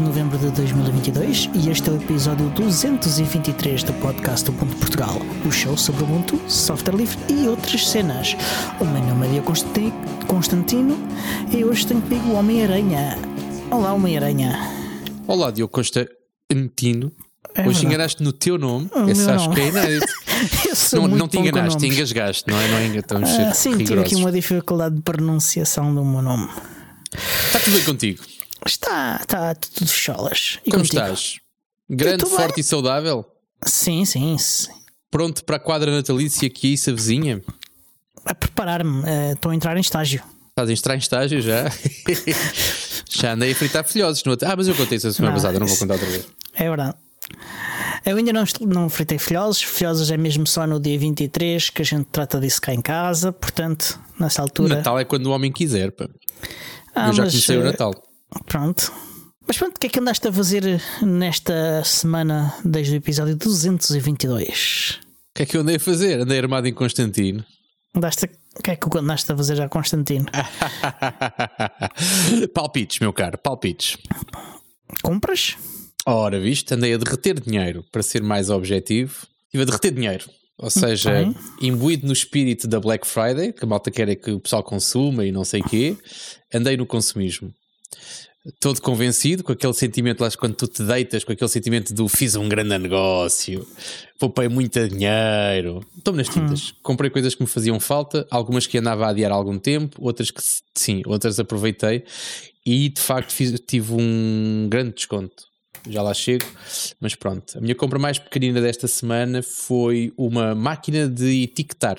28 de novembro de 2022 e este é o episódio 223 do podcast do Ponto Portugal, o show sobre Ubuntu, software livre e outras cenas. O meu nome é Constantino e hoje tenho comigo o Homem-Aranha. Olá, Homem-Aranha. Olá, Diogo Constantino. É Hoje enganaste no teu nome, o esse acho que é inédito. não, não te enganaste, te engasgaste, não é? Não é estamos ah, sim, rigorosos. tive aqui uma dificuldade de pronunciação do meu nome. Está tudo bem contigo? Está, está tudo cholas. E Como contigo? estás? Grande, forte bem? e saudável? Sim, sim, sim. Pronto para a quadra natalícia que isso vizinha? A preparar-me, uh, estou a entrar em estágio. Estás a entrar em estágio já? já andei a fritar filhosos. No... Ah, mas eu contei isso a semana não, passada, não vou contar outra vez. É verdade. Eu ainda não, não fritei filhosos. Filhosos é mesmo só no dia 23 que a gente trata disso cá em casa. Portanto, nessa altura. Natal é quando o homem quiser. Pá. Ah, eu já mas, comecei o eh, Natal. Pronto. Mas pronto, o que é que andaste a fazer nesta semana desde o episódio 222? O que é que eu andei a fazer? Andei armado em Constantino. Andaste a... O que é que andaste a fazer já, Constantino? palpites, meu caro, palpites. Compras? Ora, viste, andei a derreter dinheiro para ser mais objetivo. Estive a derreter dinheiro. Ou seja, Bem. imbuído no espírito da Black Friday, que a malta quer é que o pessoal consuma e não sei o quê, andei no consumismo todo convencido, com aquele sentimento lá quando tu te deitas, com aquele sentimento do fiz um grande negócio, poupei muito dinheiro. Estou nas tintas. Hum. Comprei coisas que me faziam falta, algumas que andava a adiar há algum tempo, outras que sim, outras aproveitei e de facto fiz, tive um grande desconto. Já lá chego, mas pronto. A minha compra mais pequenina desta semana foi uma máquina de etiquetar.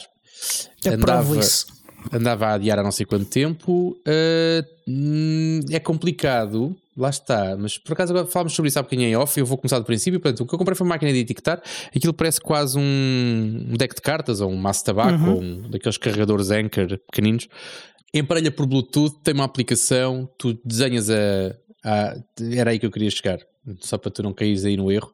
Andava, isso andava a adiar há não sei quanto tempo. Uh, é complicado, lá está. Mas por acaso agora falamos sobre isso há bocadinho em off. Eu vou começar do princípio. Portanto, o que eu comprei foi uma máquina de etiquetar. Aquilo parece quase um deck de cartas ou um maço de tabaco uhum. ou um daqueles carregadores Anchor pequeninos. Emparelha por Bluetooth, tem uma aplicação, tu desenhas a, a. Era aí que eu queria chegar só para tu não caíres aí no erro,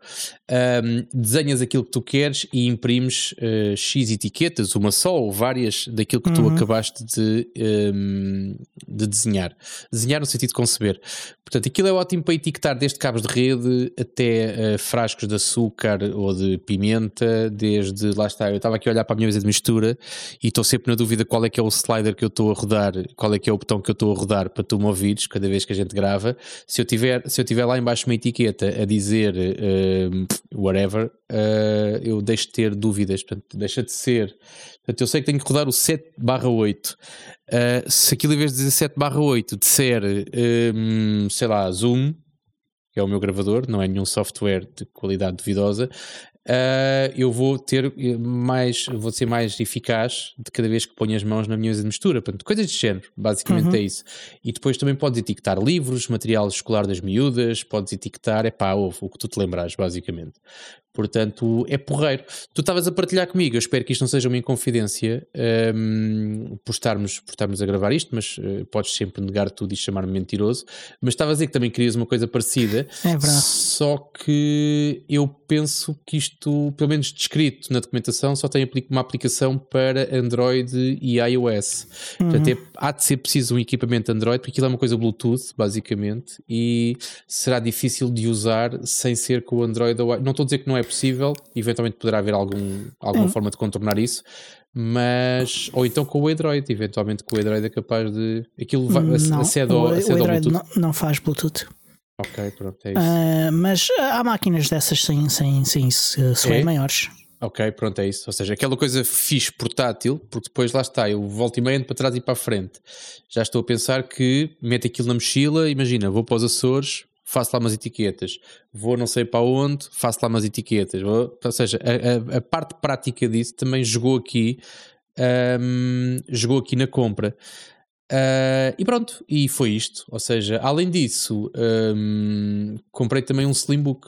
um, desenhas aquilo que tu queres e imprimes uh, X etiquetas, uma só ou várias daquilo que uhum. tu acabaste de, um, de desenhar. Desenhar no sentido de conceber. Portanto, aquilo é ótimo para etiquetar desde cabos de rede até uh, frascos de açúcar ou de pimenta, desde, lá está, eu estava aqui a olhar para a minha mesa de mistura e estou sempre na dúvida qual é que é o slider que eu estou a rodar, qual é que é o botão que eu estou a rodar para tu me ouvires cada vez que a gente grava. Se eu tiver, se eu tiver lá embaixo uma etiqueta a dizer uh, whatever, uh, eu deixo de ter dúvidas, portanto, deixa de ser. Portanto, eu sei que tenho que rodar o 7 barra 8. Uh, se aquilo em vez de 17 barra 8 disser, um, sei lá, Zoom, que é o meu gravador, não é nenhum software de qualidade duvidosa, uh, eu vou ter mais, vou ser mais eficaz de cada vez que ponho as mãos na minha mesa de mistura. Portanto, coisas de género, basicamente uhum. é isso. E depois também podes etiquetar livros, material escolar das miúdas, podes etiquetar, é pá, o que tu te lembrares, basicamente. Portanto, é porreiro. Tu estavas a partilhar comigo, eu espero que isto não seja uma inconfidência um, por, estarmos, por estarmos a gravar isto, mas uh, podes sempre negar tudo e chamar-me mentiroso. Mas estavas a dizer que também querias uma coisa parecida. É verdade. Só que eu penso que isto, pelo menos descrito na documentação, só tem uma aplicação para Android e iOS. Uhum. Portanto, é, há de ser preciso um equipamento Android, porque aquilo é uma coisa Bluetooth, basicamente, e será difícil de usar sem ser com o Android ou Não estou a dizer que não é possível, eventualmente poderá haver algum, alguma hum. forma de contornar isso, mas ou então com o Android, eventualmente com o Android é capaz de aquilo vai, não, acede ao, acede o Android não, não, faz Bluetooth. Ok, pronto, é isso. Uh, mas há máquinas dessas sem, sem, sem sway é? maiores. Ok, pronto, é isso. Ou seja, aquela coisa fixe portátil, porque depois lá está, eu volto e meio para trás e para a frente. Já estou a pensar que meto aquilo na mochila, imagina, vou para os Açores, faço lá umas etiquetas, vou não sei para onde, faço lá umas etiquetas, vou, ou seja, a, a, a, parte prática disso também jogou aqui, um, jogou aqui na compra. Uh, e pronto, e foi isto. Ou seja, além disso, um, comprei também um Slimbook,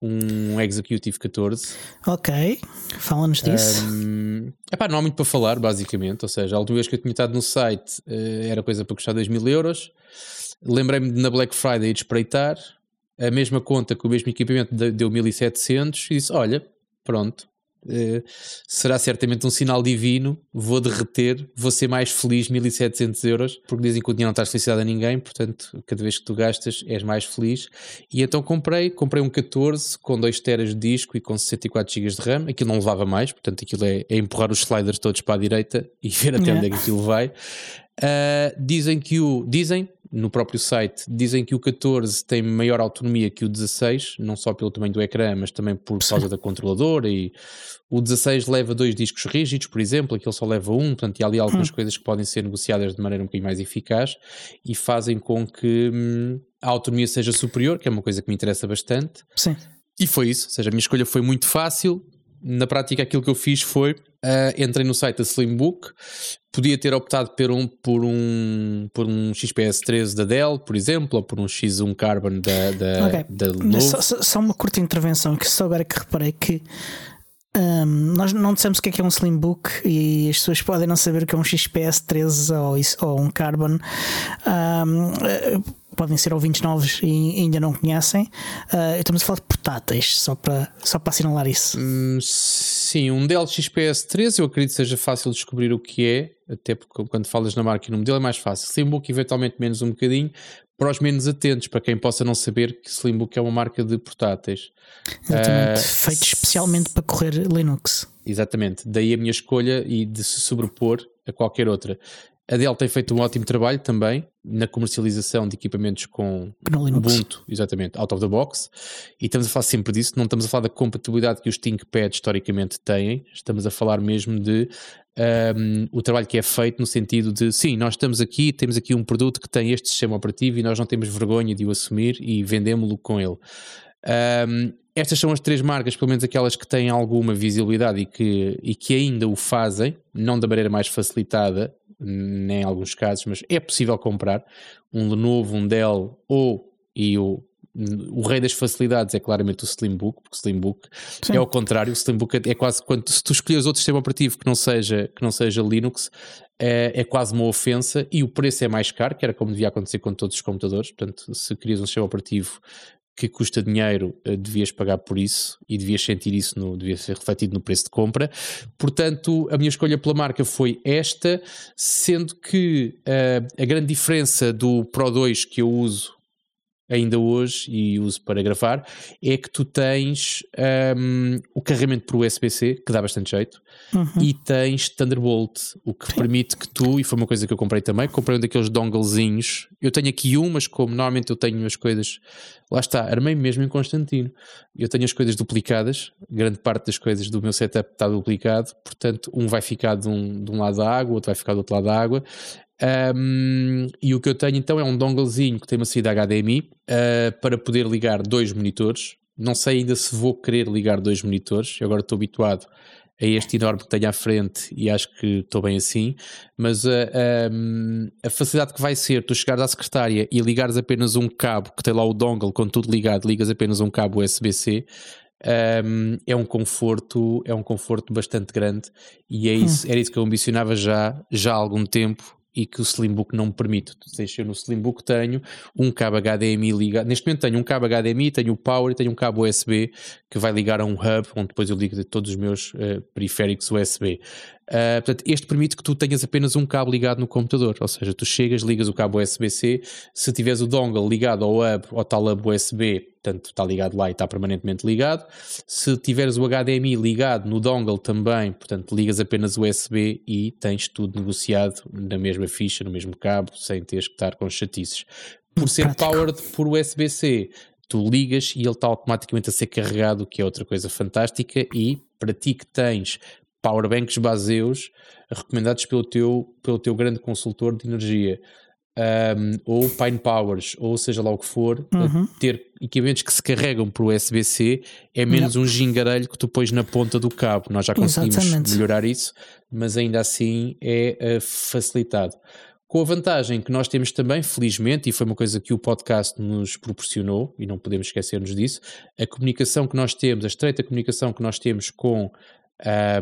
um Executive 14. Ok, fala-nos disso. Um, epá, não há muito para falar, basicamente. Ou seja, a última vez que eu tinha estado no site uh, era coisa para custar 2 mil euros. Lembrei-me de na Black Friday de espreitar, a mesma conta com o mesmo equipamento deu 1700 e disse: Olha, pronto, uh, será certamente um sinal divino. Vou derreter, vou ser mais feliz, 1700 euros, porque dizem que o dinheiro não traz felicidade a ninguém, portanto, cada vez que tu gastas és mais feliz. E então comprei, comprei um 14 com 2 teras de disco e com 64 GB de RAM. Aquilo não levava mais, portanto, aquilo é, é empurrar os sliders todos para a direita e ver até onde é que aquilo vai. Uh, dizem que o. Dizem, no próprio site, dizem que o 14 tem maior autonomia que o 16, não só pelo tamanho do ecrã, mas também por causa da controladora. E o 16 leva dois discos rígidos, por exemplo, aquele só leva um, portanto, há ali algumas hum. coisas que podem ser negociadas de maneira um bocadinho mais eficaz e fazem com que hum, a autonomia seja superior, que é uma coisa que me interessa bastante. Sim. E foi isso, ou seja, a minha escolha foi muito fácil. Na prática, aquilo que eu fiz foi Uh, entrei no site da Slimbook, podia ter optado por um, por um, por um XPS 13 da Dell, por exemplo, ou por um X1 Carbon da, da, okay. da Lenovo. Só, só, uma curta intervenção, que só agora que reparei que um, nós não dissemos o que é, que é um Slimbook e as pessoas podem não saber o que é um XPS 13 ou, ou um Carbon. Um, podem ser ouvintes novos e ainda não conhecem. Uh, estamos a falar de portáteis, só para, só para assinalar isso. Hum, sim, um Dell XPS 13 eu acredito que seja fácil descobrir o que é, até porque quando falas na marca e no modelo é mais fácil. Slimbook eventualmente menos um bocadinho, para os menos atentos, para quem possa não saber que Slimbook é uma marca de portáteis. Exatamente, uh, feito especialmente para correr Linux. Exatamente, daí a minha escolha e de se sobrepor a qualquer outra. A Dell tem feito um ótimo trabalho também na comercialização de equipamentos com Ubuntu, exatamente, out of the box. E estamos a falar sempre disso, não estamos a falar da compatibilidade que os ThinkPad historicamente têm, estamos a falar mesmo de um, o trabalho que é feito no sentido de sim, nós estamos aqui, temos aqui um produto que tem este sistema operativo e nós não temos vergonha de o assumir e vendemos-lo com ele. Um, estas são as três marcas, pelo menos aquelas que têm alguma visibilidade e que, e que ainda o fazem, não da maneira mais facilitada, em alguns casos, mas é possível comprar um Lenovo, um Dell ou e o, o rei das facilidades é claramente o Slimbook, porque o Slimbook Sim. é ao contrário, o Slimbook é quase quando se tu escolheres outro sistema operativo que não seja, que não seja Linux, é, é quase uma ofensa e o preço é mais caro, que era como devia acontecer com todos os computadores. Portanto, se querias um sistema operativo que custa dinheiro, uh, devias pagar por isso e devias sentir isso, no, devia ser refletido no preço de compra. Portanto, a minha escolha pela marca foi esta, sendo que uh, a grande diferença do Pro 2 que eu uso ainda hoje e uso para gravar, é que tu tens um, o carregamento por USB-C, que dá bastante jeito, uhum. e tens Thunderbolt, o que permite que tu, e foi uma coisa que eu comprei também, comprei um daqueles donglezinhos. Eu tenho aqui um, mas como normalmente eu tenho as coisas, lá está, armei mesmo em Constantino. Eu tenho as coisas duplicadas, grande parte das coisas do meu setup está duplicado, portanto, um vai ficar de um, de um lado da água, outro vai ficar do outro lado da água. Um, e o que eu tenho então é um donglezinho que tem uma saída HDMI uh, ah, para poder ligar dois monitores. Não sei ainda se vou querer ligar dois monitores, eu agora estou habituado a este enorme que tenho à frente e acho que estou bem assim, mas a, ah, a, a, facilidade que vai ser tu chegares à secretária e ligares apenas um cabo que tem lá o dongle com tudo ligado, ligas apenas um cabo USB-C, um, é um conforto, é um conforto bastante grande e é isso, hum. era isso que eu ambicionava já, já há algum tempo e que o Slimbook não me permite. Seja, eu no Slimbook tenho um cabo HDMI ligado. Neste momento tenho um cabo HDMI, tenho o Power e tenho um cabo USB que vai ligar a um hub, onde depois eu ligo todos os meus uh, periféricos USB. Uh, portanto, este permite que tu tenhas apenas um cabo ligado no computador, ou seja, tu chegas, ligas o cabo USB-C, se tiveres o dongle ligado ao hub, ao tal hub USB, portanto está ligado lá e está permanentemente ligado. Se tiveres o HDMI ligado no dongle também, portanto ligas apenas o USB e tens tudo negociado na mesma ficha, no mesmo cabo, sem teres que estar com chatices. Por ser powered por USB-C, tu ligas e ele está automaticamente a ser carregado, que é outra coisa fantástica. E para ti que tens powerbanks baseus recomendados pelo teu, pelo teu grande consultor de energia. Um, ou Pine Powers, ou seja lá o que for, uhum. ter equipamentos que se carregam por USB-C é menos um gingarelho que tu pões na ponta do cabo. Nós já conseguimos Exatamente. melhorar isso, mas ainda assim é uh, facilitado. Com a vantagem que nós temos também, felizmente, e foi uma coisa que o podcast nos proporcionou, e não podemos esquecer-nos disso, a comunicação que nós temos, a estreita comunicação que nós temos com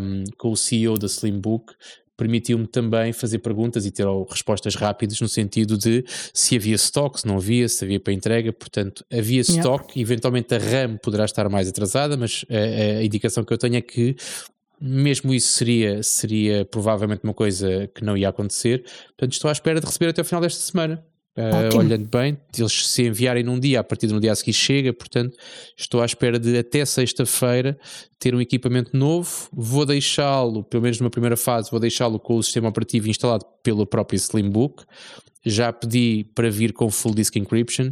um, com o CEO da Slimbook permitiu-me também fazer perguntas e ter respostas rápidas no sentido de se havia stock, se não havia, se havia para entrega. Portanto, havia yeah. stock, eventualmente a RAM poderá estar mais atrasada, mas a, a indicação que eu tenho é que mesmo isso seria, seria provavelmente uma coisa que não ia acontecer. Portanto, estou à espera de receber até o final desta semana. Uh, olhando bem, eles se enviarem num dia, a partir do dia a seguir chega, portanto, estou à espera de até sexta-feira ter um equipamento novo. Vou deixá-lo, pelo menos numa primeira fase, vou deixá-lo com o sistema operativo instalado pelo próprio Slimbook. Já pedi para vir com Full Disk Encryption.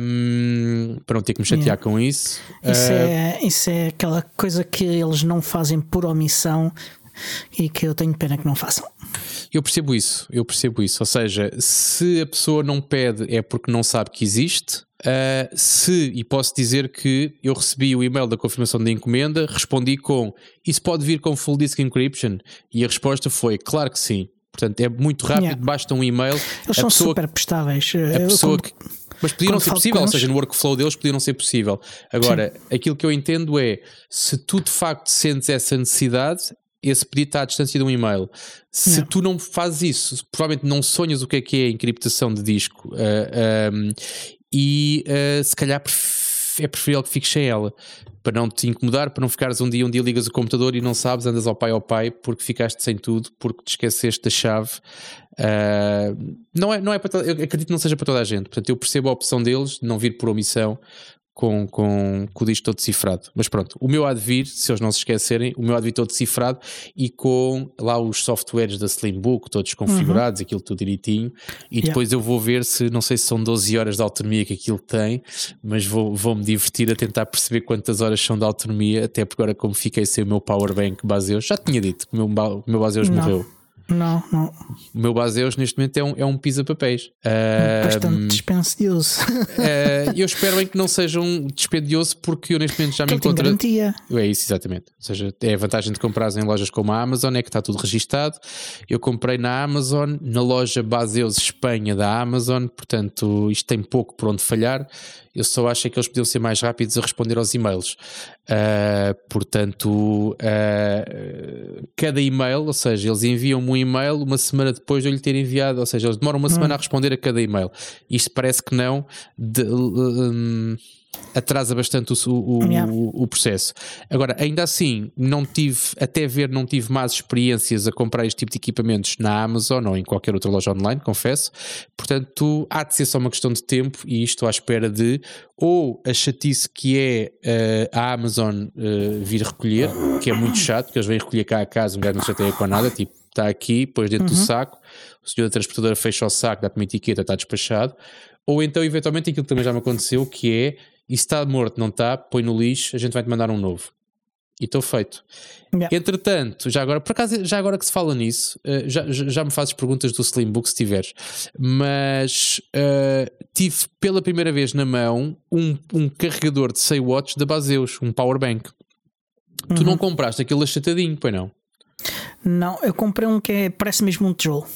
Um, para não ter que me chatear yeah. com isso. Isso, uh, é, isso é aquela coisa que eles não fazem por omissão e que eu tenho pena que não façam. Eu percebo isso, eu percebo isso. Ou seja, se a pessoa não pede é porque não sabe que existe. Uh, se, e posso dizer que eu recebi o e-mail da confirmação da encomenda, respondi com isso pode vir com full disk encryption? E a resposta foi claro que sim. Portanto, é muito rápido, yeah. basta um e-mail. Eles são pessoa, super prestáveis. A pessoa que, mas podia não ser possível, ou seja, no workflow deles podia não ser possível. Agora, Sim. aquilo que eu entendo é se tu de facto sentes essa necessidade, esse pedido está à distância de um e-mail. Se não. tu não fazes isso, provavelmente não sonhas o que é que é a encriptação de disco uh, eh, um, e uh, se calhar é preferível que fiques sem ela para não te incomodar, para não ficares um dia, um dia ligas o computador e não sabes, andas ao pai ao pai porque ficaste sem tudo, porque te esqueceste da chave. Uh, não é, não é para eu acredito que não seja para toda a gente, portanto eu percebo a opção deles de não vir por omissão, com, com, com o disco todo decifrado. Mas pronto, o meu há de vir, se eles não se esquecerem, o meu há de vir todo decifrado e com lá os softwares da Slimbook todos configurados, uhum. aquilo tudo direitinho. E yeah. depois eu vou ver se, não sei se são 12 horas de autonomia que aquilo tem, mas vou, vou me divertir a tentar perceber quantas horas são de autonomia, até porque agora, como fiquei sem o meu powerbank Baseus, já tinha dito que o meu, o meu Baseus não. morreu. Não, não. O meu Baseus neste momento é um, é um pisa-papéis. Bastante uh, dispendioso. Uh, eu espero bem que não seja um dispendioso porque eu neste momento já me encontro. garantia. É isso, exatamente. Ou seja, é a vantagem de comprar em lojas como a Amazon, é que está tudo registado. Eu comprei na Amazon, na loja Baseus Espanha da Amazon, portanto isto tem pouco por onde falhar. Eu só acho é que eles podiam ser mais rápidos a responder aos e-mails. Uh, portanto, uh, cada e-mail, ou seja, eles enviam-me um e-mail uma semana depois de eu lhe ter enviado, ou seja, eles demoram uma hum. semana a responder a cada e-mail. Isto parece que não. De, um, atrasa bastante o, o, yeah. o, o, processo. Agora, ainda assim, não tive, até ver, não tive mais experiências a comprar este tipo de equipamentos na Amazon ou em qualquer outra loja online, confesso. Portanto, há de ser só uma questão de tempo e estou à espera de ou a chatice que é uh, a Amazon uh, vir recolher, que é muito chato, porque eles vêm recolher cá a casa, um gajo não chateia com nada, tipo, está aqui, pões dentro uhum. do saco, o senhor da transportadora fecha o saco, dá-te uma etiqueta, está despachado. Ou então, eventualmente, aquilo que também já me aconteceu, que é e se está morto, não está, põe no lixo, a gente vai-te mandar um novo. E estou feito. Yeah. Entretanto, já agora, por acaso, já agora que se fala nisso, uh, já, já me fazes perguntas do Slimbook se tiveres, mas uh, tive pela primeira vez na mão um, um carregador de 100 watts da Baseus, um powerbank. Uhum. Tu não compraste aquele achatadinho, pois não? Não, eu comprei um que é, parece mesmo um tijolo.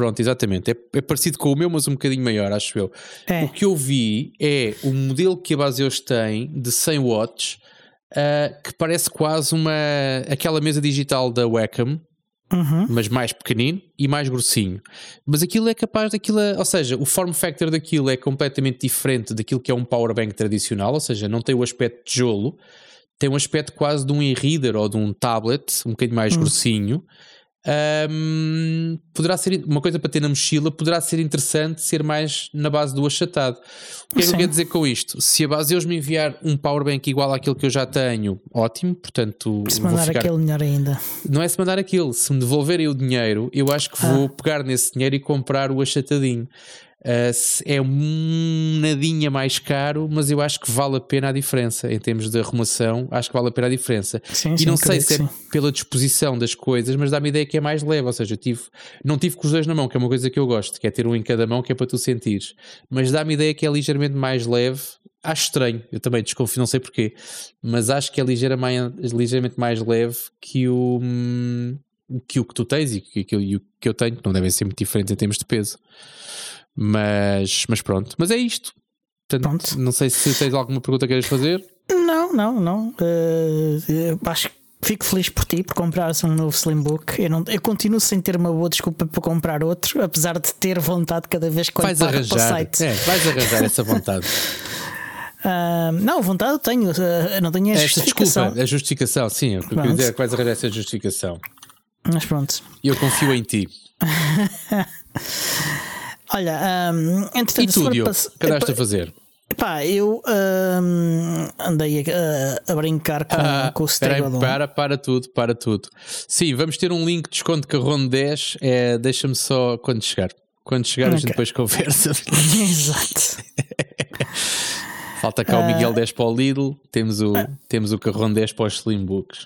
Pronto, exatamente. É, é, parecido com o meu, mas um bocadinho maior, acho eu. É. O que eu vi é o modelo que a Baseus tem de 100 watts, uh, que parece quase uma aquela mesa digital da Wacom, uhum. mas mais pequenino e mais grossinho. Mas aquilo é capaz daquilo, ou seja, o form factor daquilo é completamente diferente daquilo que é um power bank tradicional, ou seja, não tem o aspecto de tijolo, tem um aspecto quase de um e-reader ou de um tablet, um bocadinho mais uhum. grossinho um, poderá ser uma coisa para ter na mochila, poderá ser interessante ser mais na base do achatado. O que é que eu quero dizer com isto? Se a base eles me enviar um powerbank igual àquele que eu já tenho, ótimo, portanto. Se mandar ficar... aquele melhor ainda. Não é se mandar aquilo, se me devolverem o dinheiro, eu acho que vou ah. pegar nesse dinheiro e comprar o achatadinho. Uh, é um nadinha mais caro, mas eu acho que vale a pena a diferença em termos de arrumação. Acho que vale a pena a diferença. Sim, e sim, não sei se é pela disposição das coisas, mas dá-me ideia que é mais leve. Ou seja, tive, não tive com os dois na mão, que é uma coisa que eu gosto, que é ter um em cada mão, que é para tu sentires. Mas dá-me a ideia que é ligeiramente mais leve. Acho estranho, eu também desconfio, não sei porquê, mas acho que é ligeira mais, ligeiramente mais leve que o, que o que tu tens e que, que, que eu tenho, que não devem ser muito diferentes em termos de peso. Mas, mas pronto. Mas é isto. Portanto, pronto. Não sei se tens alguma pergunta que queres fazer. Não, não, não. Uh, acho que fico feliz por ti por comprares um novo Slimbook. Eu, não, eu continuo sem ter uma boa desculpa para comprar outro, apesar de ter vontade cada vez que vais para arranjar, o site. É, vais arranjar essa vontade. Uh, não, vontade eu tenho, uh, não tenho a justificação. Desculpa, a justificação, sim, eu queria dizer é que vais arranjar essa justificação. Mas pronto. Eu confio em ti. Olha, um, entretanto, e tu, Diogo, o que andaste a fazer? Pá, eu um, andei a, a, brincar com, ah, com o Stegodon. Para, para tudo, para tudo. Sim, vamos ter um link de desconto Carrone 10. É, Deixa-me só quando chegar. Quando chegar, okay. a gente depois conversa. Exato. Falta cá uh, o Miguel 10 para o Lidl, temos o, uh, temos o Carrone 10 para os Slimbook.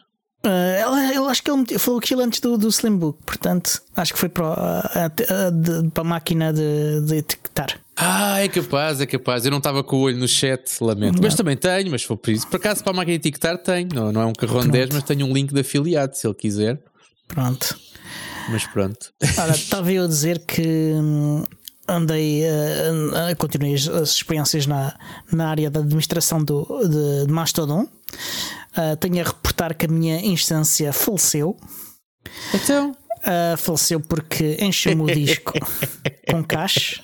Uh, eu acho que ele falou aquilo antes do, do Slimbook, portanto, acho que foi para, a, a, de, para a máquina de, de etiquetar. Ah, é capaz, é capaz. Eu não estava com o olho no chat, lamento. Não. Mas também tenho, mas foi por isso. Por acaso, para a máquina de etiquetar, tenho. Não, não é um carrão 10, mas tenho um link de afiliado, se ele quiser. Pronto. Mas pronto. Ora, estava eu a dizer que hum, andei, uh, uh, continuei as, as, experiências na, na área da administração do, de, de Mastodon. Uh, tenho a reportar que a minha instância faleceu. Então? Uh, faleceu porque encheu-me o disco com cache.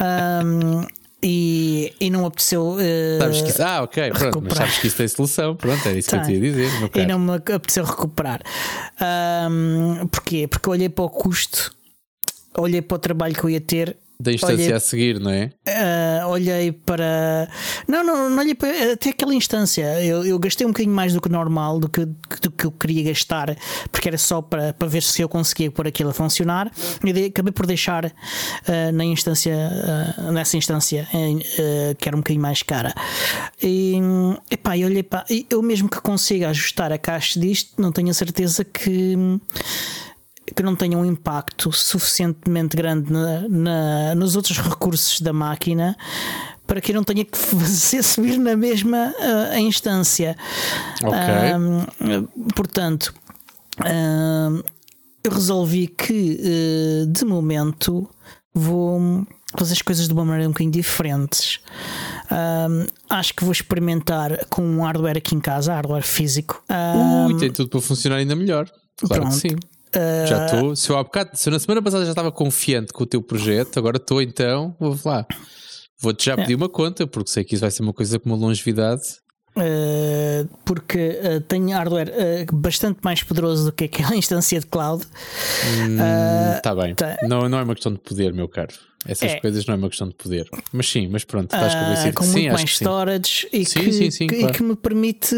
Um, e, e não apeteceu. Uh, sabes que, ah, ok, pronto, recuperar. mas sabes que isso tem solução, pronto, é isso tem. que eu te ia dizer. E não me apeteceu recuperar. Um, porquê? Porque olhei para o custo, olhei para o trabalho que eu ia ter da instância olhei, a seguir, não é? Uh, olhei para. Não, não, não olhei para. Até aquela instância. Eu, eu gastei um bocadinho mais do que normal, do que, do que eu queria gastar, porque era só para, para ver se eu conseguia pôr aquilo a funcionar. E acabei por deixar uh, na instância, uh, nessa instância, que era um bocadinho mais cara. E, epá, eu olhei para. Eu mesmo que consiga ajustar a caixa disto, não tenho a certeza que que não tenha um impacto suficientemente grande na, na, nos outros recursos da máquina para que eu não tenha que fazer subir na mesma uh, instância. Okay. portanto, uh, eu resolvi que uh, de momento vou fazer as coisas de uma maneira um bocadinho diferentes. acho que vou experimentar com um hardware aqui em casa, hardware físico. Ui, tem tudo para funcionar ainda melhor. Claro pronto. que sim. Uh... Já estou. Se eu há bocado, se eu na semana passada já estava confiante com o teu projeto, agora estou então, vou lá. Vou-te já pedir é. uma conta, porque sei que isso vai ser uma coisa com uma longevidade. Uh, porque uh, tenho hardware uh, bastante mais poderoso do que aquela instância de cloud. Está hum, bem. Tá. Não, não é uma questão de poder, meu caro. Essas é. coisas não é uma questão de poder. Mas sim, mas pronto, estás convencido com que muito sim, mais storage e, sim, que, sim, sim, que, claro. que me permite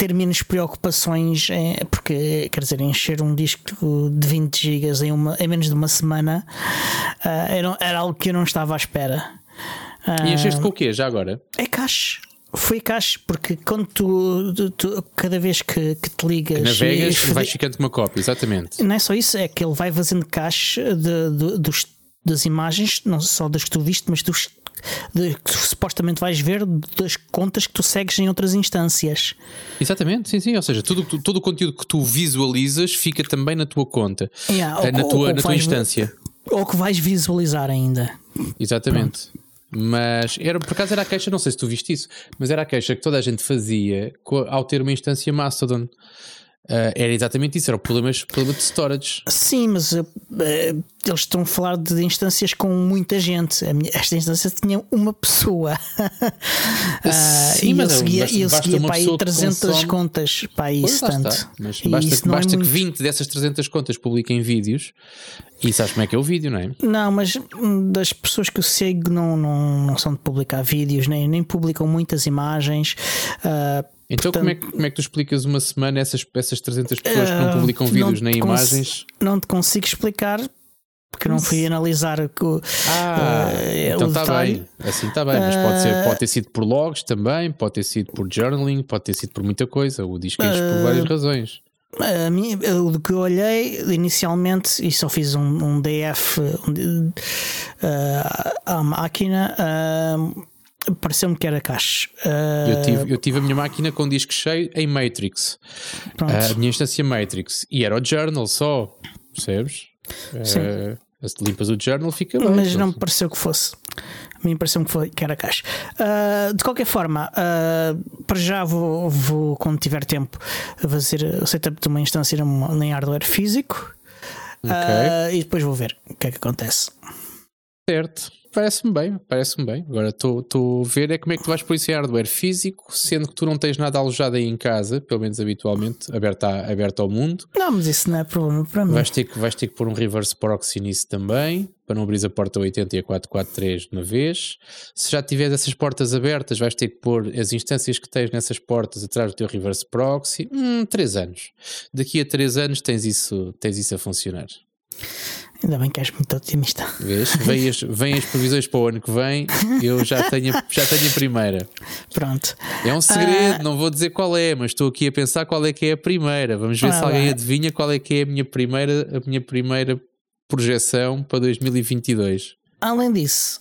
ter menos preocupações, porque quer dizer, encher um disco de 20 GB em, uma, em menos de uma semana uh, era, era, algo que eu não estava à espera. Uh, e encheste com o quê já agora? É cache. Foi cache, porque quando tu, tu, tu cada vez que, que, te ligas, navegas, e, vais ficando com uma cópia, exatamente. Não é só isso, é que ele vai fazendo cache de, de, dos, das imagens, não só das que tu viste, mas dos de, que supostamente vais ver das contas que tu segues em outras instâncias. Exatamente, sim, sim. Ou seja, tudo, todo o conteúdo que tu visualizas fica também na tua conta, yeah, ou, na tua, ou na tua instância. Ou que vais visualizar ainda. Exatamente. Pronto. Mas era, por acaso era a queixa, não sei se tu viste isso, mas era a queixa que toda a gente fazia ao ter uma instância Mastodon. Uh, era exatamente isso, era o problema, problema de storage. Sim, mas uh, eles estão a falar de instâncias com muita gente. Minha, esta instância tinha uma pessoa. uh, Sim, e mas eu seguia, basta, eu seguia para aí 300 consome... contas para isso. Pois, tanto. Mas basta, isso basta é que muito... 20 dessas 300 contas publiquem vídeos e sabes como é que é o vídeo, não é? Não, mas das pessoas que eu sigo não, não, não são de publicar vídeos, nem, nem publicam muitas imagens. Uh, então, Portanto, como, é que, como é que tu explicas uma semana essas, essas 300 pessoas que não publicam uh, vídeos nem imagens? Não te consigo explicar porque não fui analisar o, ah, uh, então está bem, assim está bem, mas pode, ser, pode ter sido por logs também, pode ter sido por journaling, pode ter sido por muita coisa, o disco enche por várias razões. A mim, o que eu olhei inicialmente e só fiz um, um DF um, uh, à máquina. Uh, pareceu-me que era cache. Uh... Eu, tive, eu tive a minha máquina com disco cheio em Matrix, uh, a minha instância Matrix, e era o journal só, percebes? Sim. Uh, se limpas o journal, fica bem. Mas não me pareceu que fosse. A minha impressão que, foi, que era caixa. Uh, de qualquer forma, uh, para já vou, vou, quando tiver tempo, fazer o setup de uma instância em hardware físico. Okay. E depois vou ver o que é que acontece. Certo. Parece-me bem, parece-me bem. Agora estou a ver é como é que tu vais pôr isso em hardware físico, sendo que tu não tens nada alojado aí em casa, pelo menos habitualmente, aberto, a, aberto ao mundo. Não, mas isso não é problema para mim. Vais ter, que, vais ter que pôr um reverse proxy nisso também, para não abrir a porta 80 e a 443 de uma vez. Se já tiveres essas portas abertas, vais ter que pôr as instâncias que tens nessas portas atrás do teu reverse proxy. Hum, 3 anos. Daqui a 3 anos tens isso, tens isso a funcionar. Ainda bem que és muito otimista. Vês? Vêm as, vem as previsões para o ano que vem, eu já tenho, já tenho a primeira. Pronto. É um segredo, uh... não vou dizer qual é, mas estou aqui a pensar qual é que é a primeira. Vamos ver ah, se alguém adivinha qual é que é a minha primeira, a minha primeira projeção para 2022. Além disso,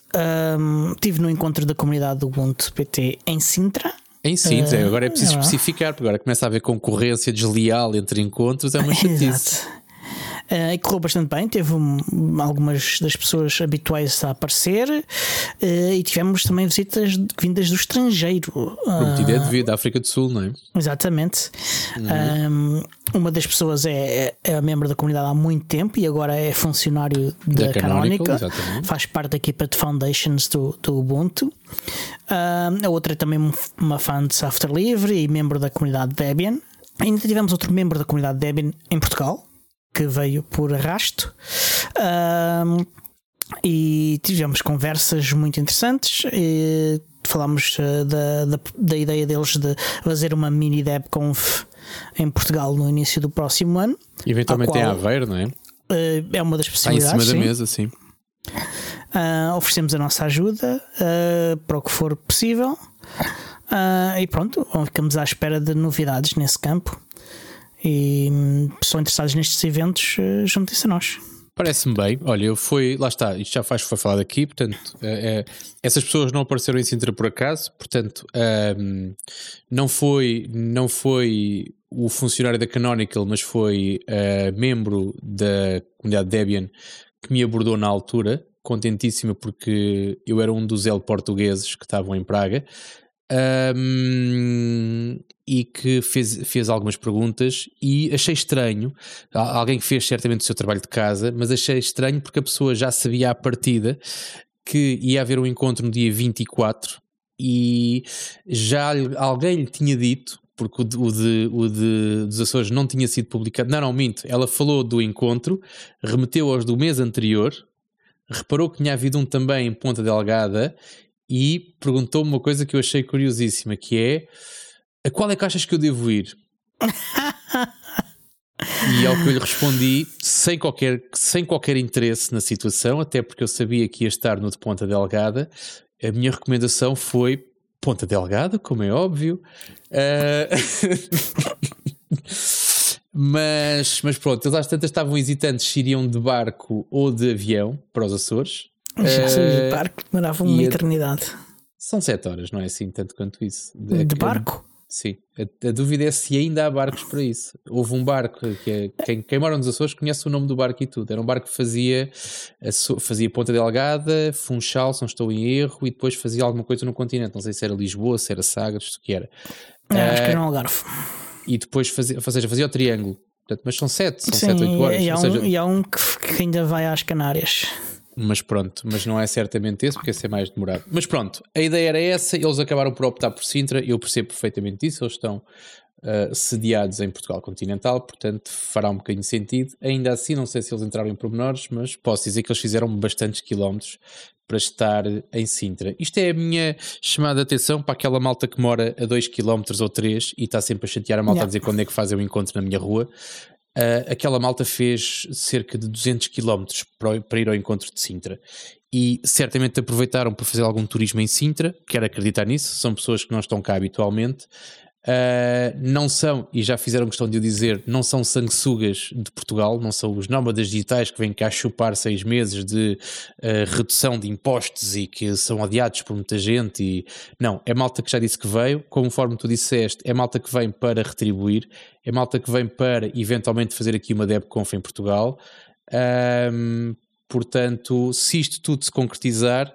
um, estive no encontro da comunidade do Ubuntu PT em Sintra. Em Sintra, uh, agora é preciso especificar, porque agora começa a haver concorrência desleal entre encontros, é uma chatice. Uh, e correu bastante bem, teve um, algumas das pessoas habituais a aparecer uh, e tivemos também visitas vindas do estrangeiro. Prometido é devido à África do Sul, não é? Exatamente. Uhum. Um, uma das pessoas é, é, é membro da comunidade há muito tempo e agora é funcionário da, da Canonical, faz parte da equipa de Foundations do, do Ubuntu. Uh, a outra é também uma fã de software livre e membro da comunidade Debian. Ainda tivemos outro membro da comunidade Debian em Portugal, que veio por arrasto. Um, e tivemos conversas muito interessantes. E falámos uh, da, da, da, ideia deles de fazer uma mini DebConf em Portugal no início do próximo ano. Eventualmente qual, em Aveiro, não é? Uh, é uma das possibilidades. Está em cima da mesa, sim. Uh, oferecemos a nossa ajuda uh, para o que for possível. Uh, e pronto, ficamos à espera de novidades nesse campo e hum, pessoas interessadas nestes eventos, uh, juntem-se a nós. Parece-me bem. Olha, eu fui, lá está, isto já faz, foi falado aqui, portanto, é, é, essas pessoas não apareceram em Sintra por acaso, portanto, um, não foi, não foi o funcionário da Canonical, mas foi membro da comunidade Debian que me abordou na altura, contentíssima porque eu era um dos L portugueses que estavam em Praga um, e que fez, fez algumas perguntas e achei estranho, alguém que fez certamente o seu trabalho de casa, mas achei estranho porque a pessoa já sabia à partida que ia haver um encontro no dia 24 e já alguém lhe tinha dito porque o de, o de, o de dos Açores não tinha sido publicado. Não, não, minto. Ela falou do encontro, remeteu aos do mês anterior, reparou que tinha havido um também em Ponta Delgada e perguntou-me uma coisa que eu achei curiosíssima, que é a qual é que achas que eu devo ir? e ao que eu lhe respondi, sem qualquer, sem qualquer interesse na situação, até porque eu sabia que ia estar no de Ponta Delgada, a minha recomendação foi Ponta Delgada, como é óbvio. Uh... mas, mas pronto, eles às tantas estavam hesitantes se iriam de barco ou de avião para os Açores. Já uh, de barco demorava uma eternidade. São sete horas, não é assim tanto quanto isso. De, de barco? sim. A, a, dúvida é se ainda há barcos para isso. Houve um barco que é, quem, quem mora nos Açores conhece o nome do barco e tudo. Era um barco que fazia, fazia Ponta Delgada, Funchal, se não estou em erro, e depois fazia alguma coisa no continente. Não sei se era Lisboa, se era Sagres, o que era. Não, uh, acho que era um Algarve. E depois fazia, ou seja, fazia o triângulo. Portanto, mas são sete, são Sim, sete, oito horas. E há, um, seja... e há um que, que ainda vai às Canárias mas pronto, mas não é certamente esse, porque esse é mais demorado. Mas pronto, a ideia era essa, eles acabaram por optar por Sintra, eu percebo perfeitamente isso, eles estão uh, sediados em Portugal continental, portanto fará um bocadinho de sentido. Ainda assim, não sei se eles entraram em pormenores, mas posso dizer que eles fizeram bastantes quilómetros para estar em Sintra. Isto é a minha chamada de atenção para aquela malta que mora a 2 km ou 3 e está sempre a chatear a malta yeah. a dizer quando é que fazem o encontro na minha rua. Uh, aquela malta fez cerca de 200 km para, para ir ao encontro de Sintra. E certamente aproveitaram para fazer algum turismo em Sintra, quero acreditar nisso, são pessoas que não estão cá habitualmente Uh, não são, e já fizeram questão de o dizer, não são sanguessugas de Portugal, não são os nómadas digitais que vêm cá chupar seis meses de uh, redução de impostos e que são odiados por muita gente. E, não, é malta que já disse que veio, conforme tu disseste, é malta que vem para retribuir, é malta que vem para eventualmente fazer aqui uma DebConf em Portugal. portanto, se isto tudo se concretizar,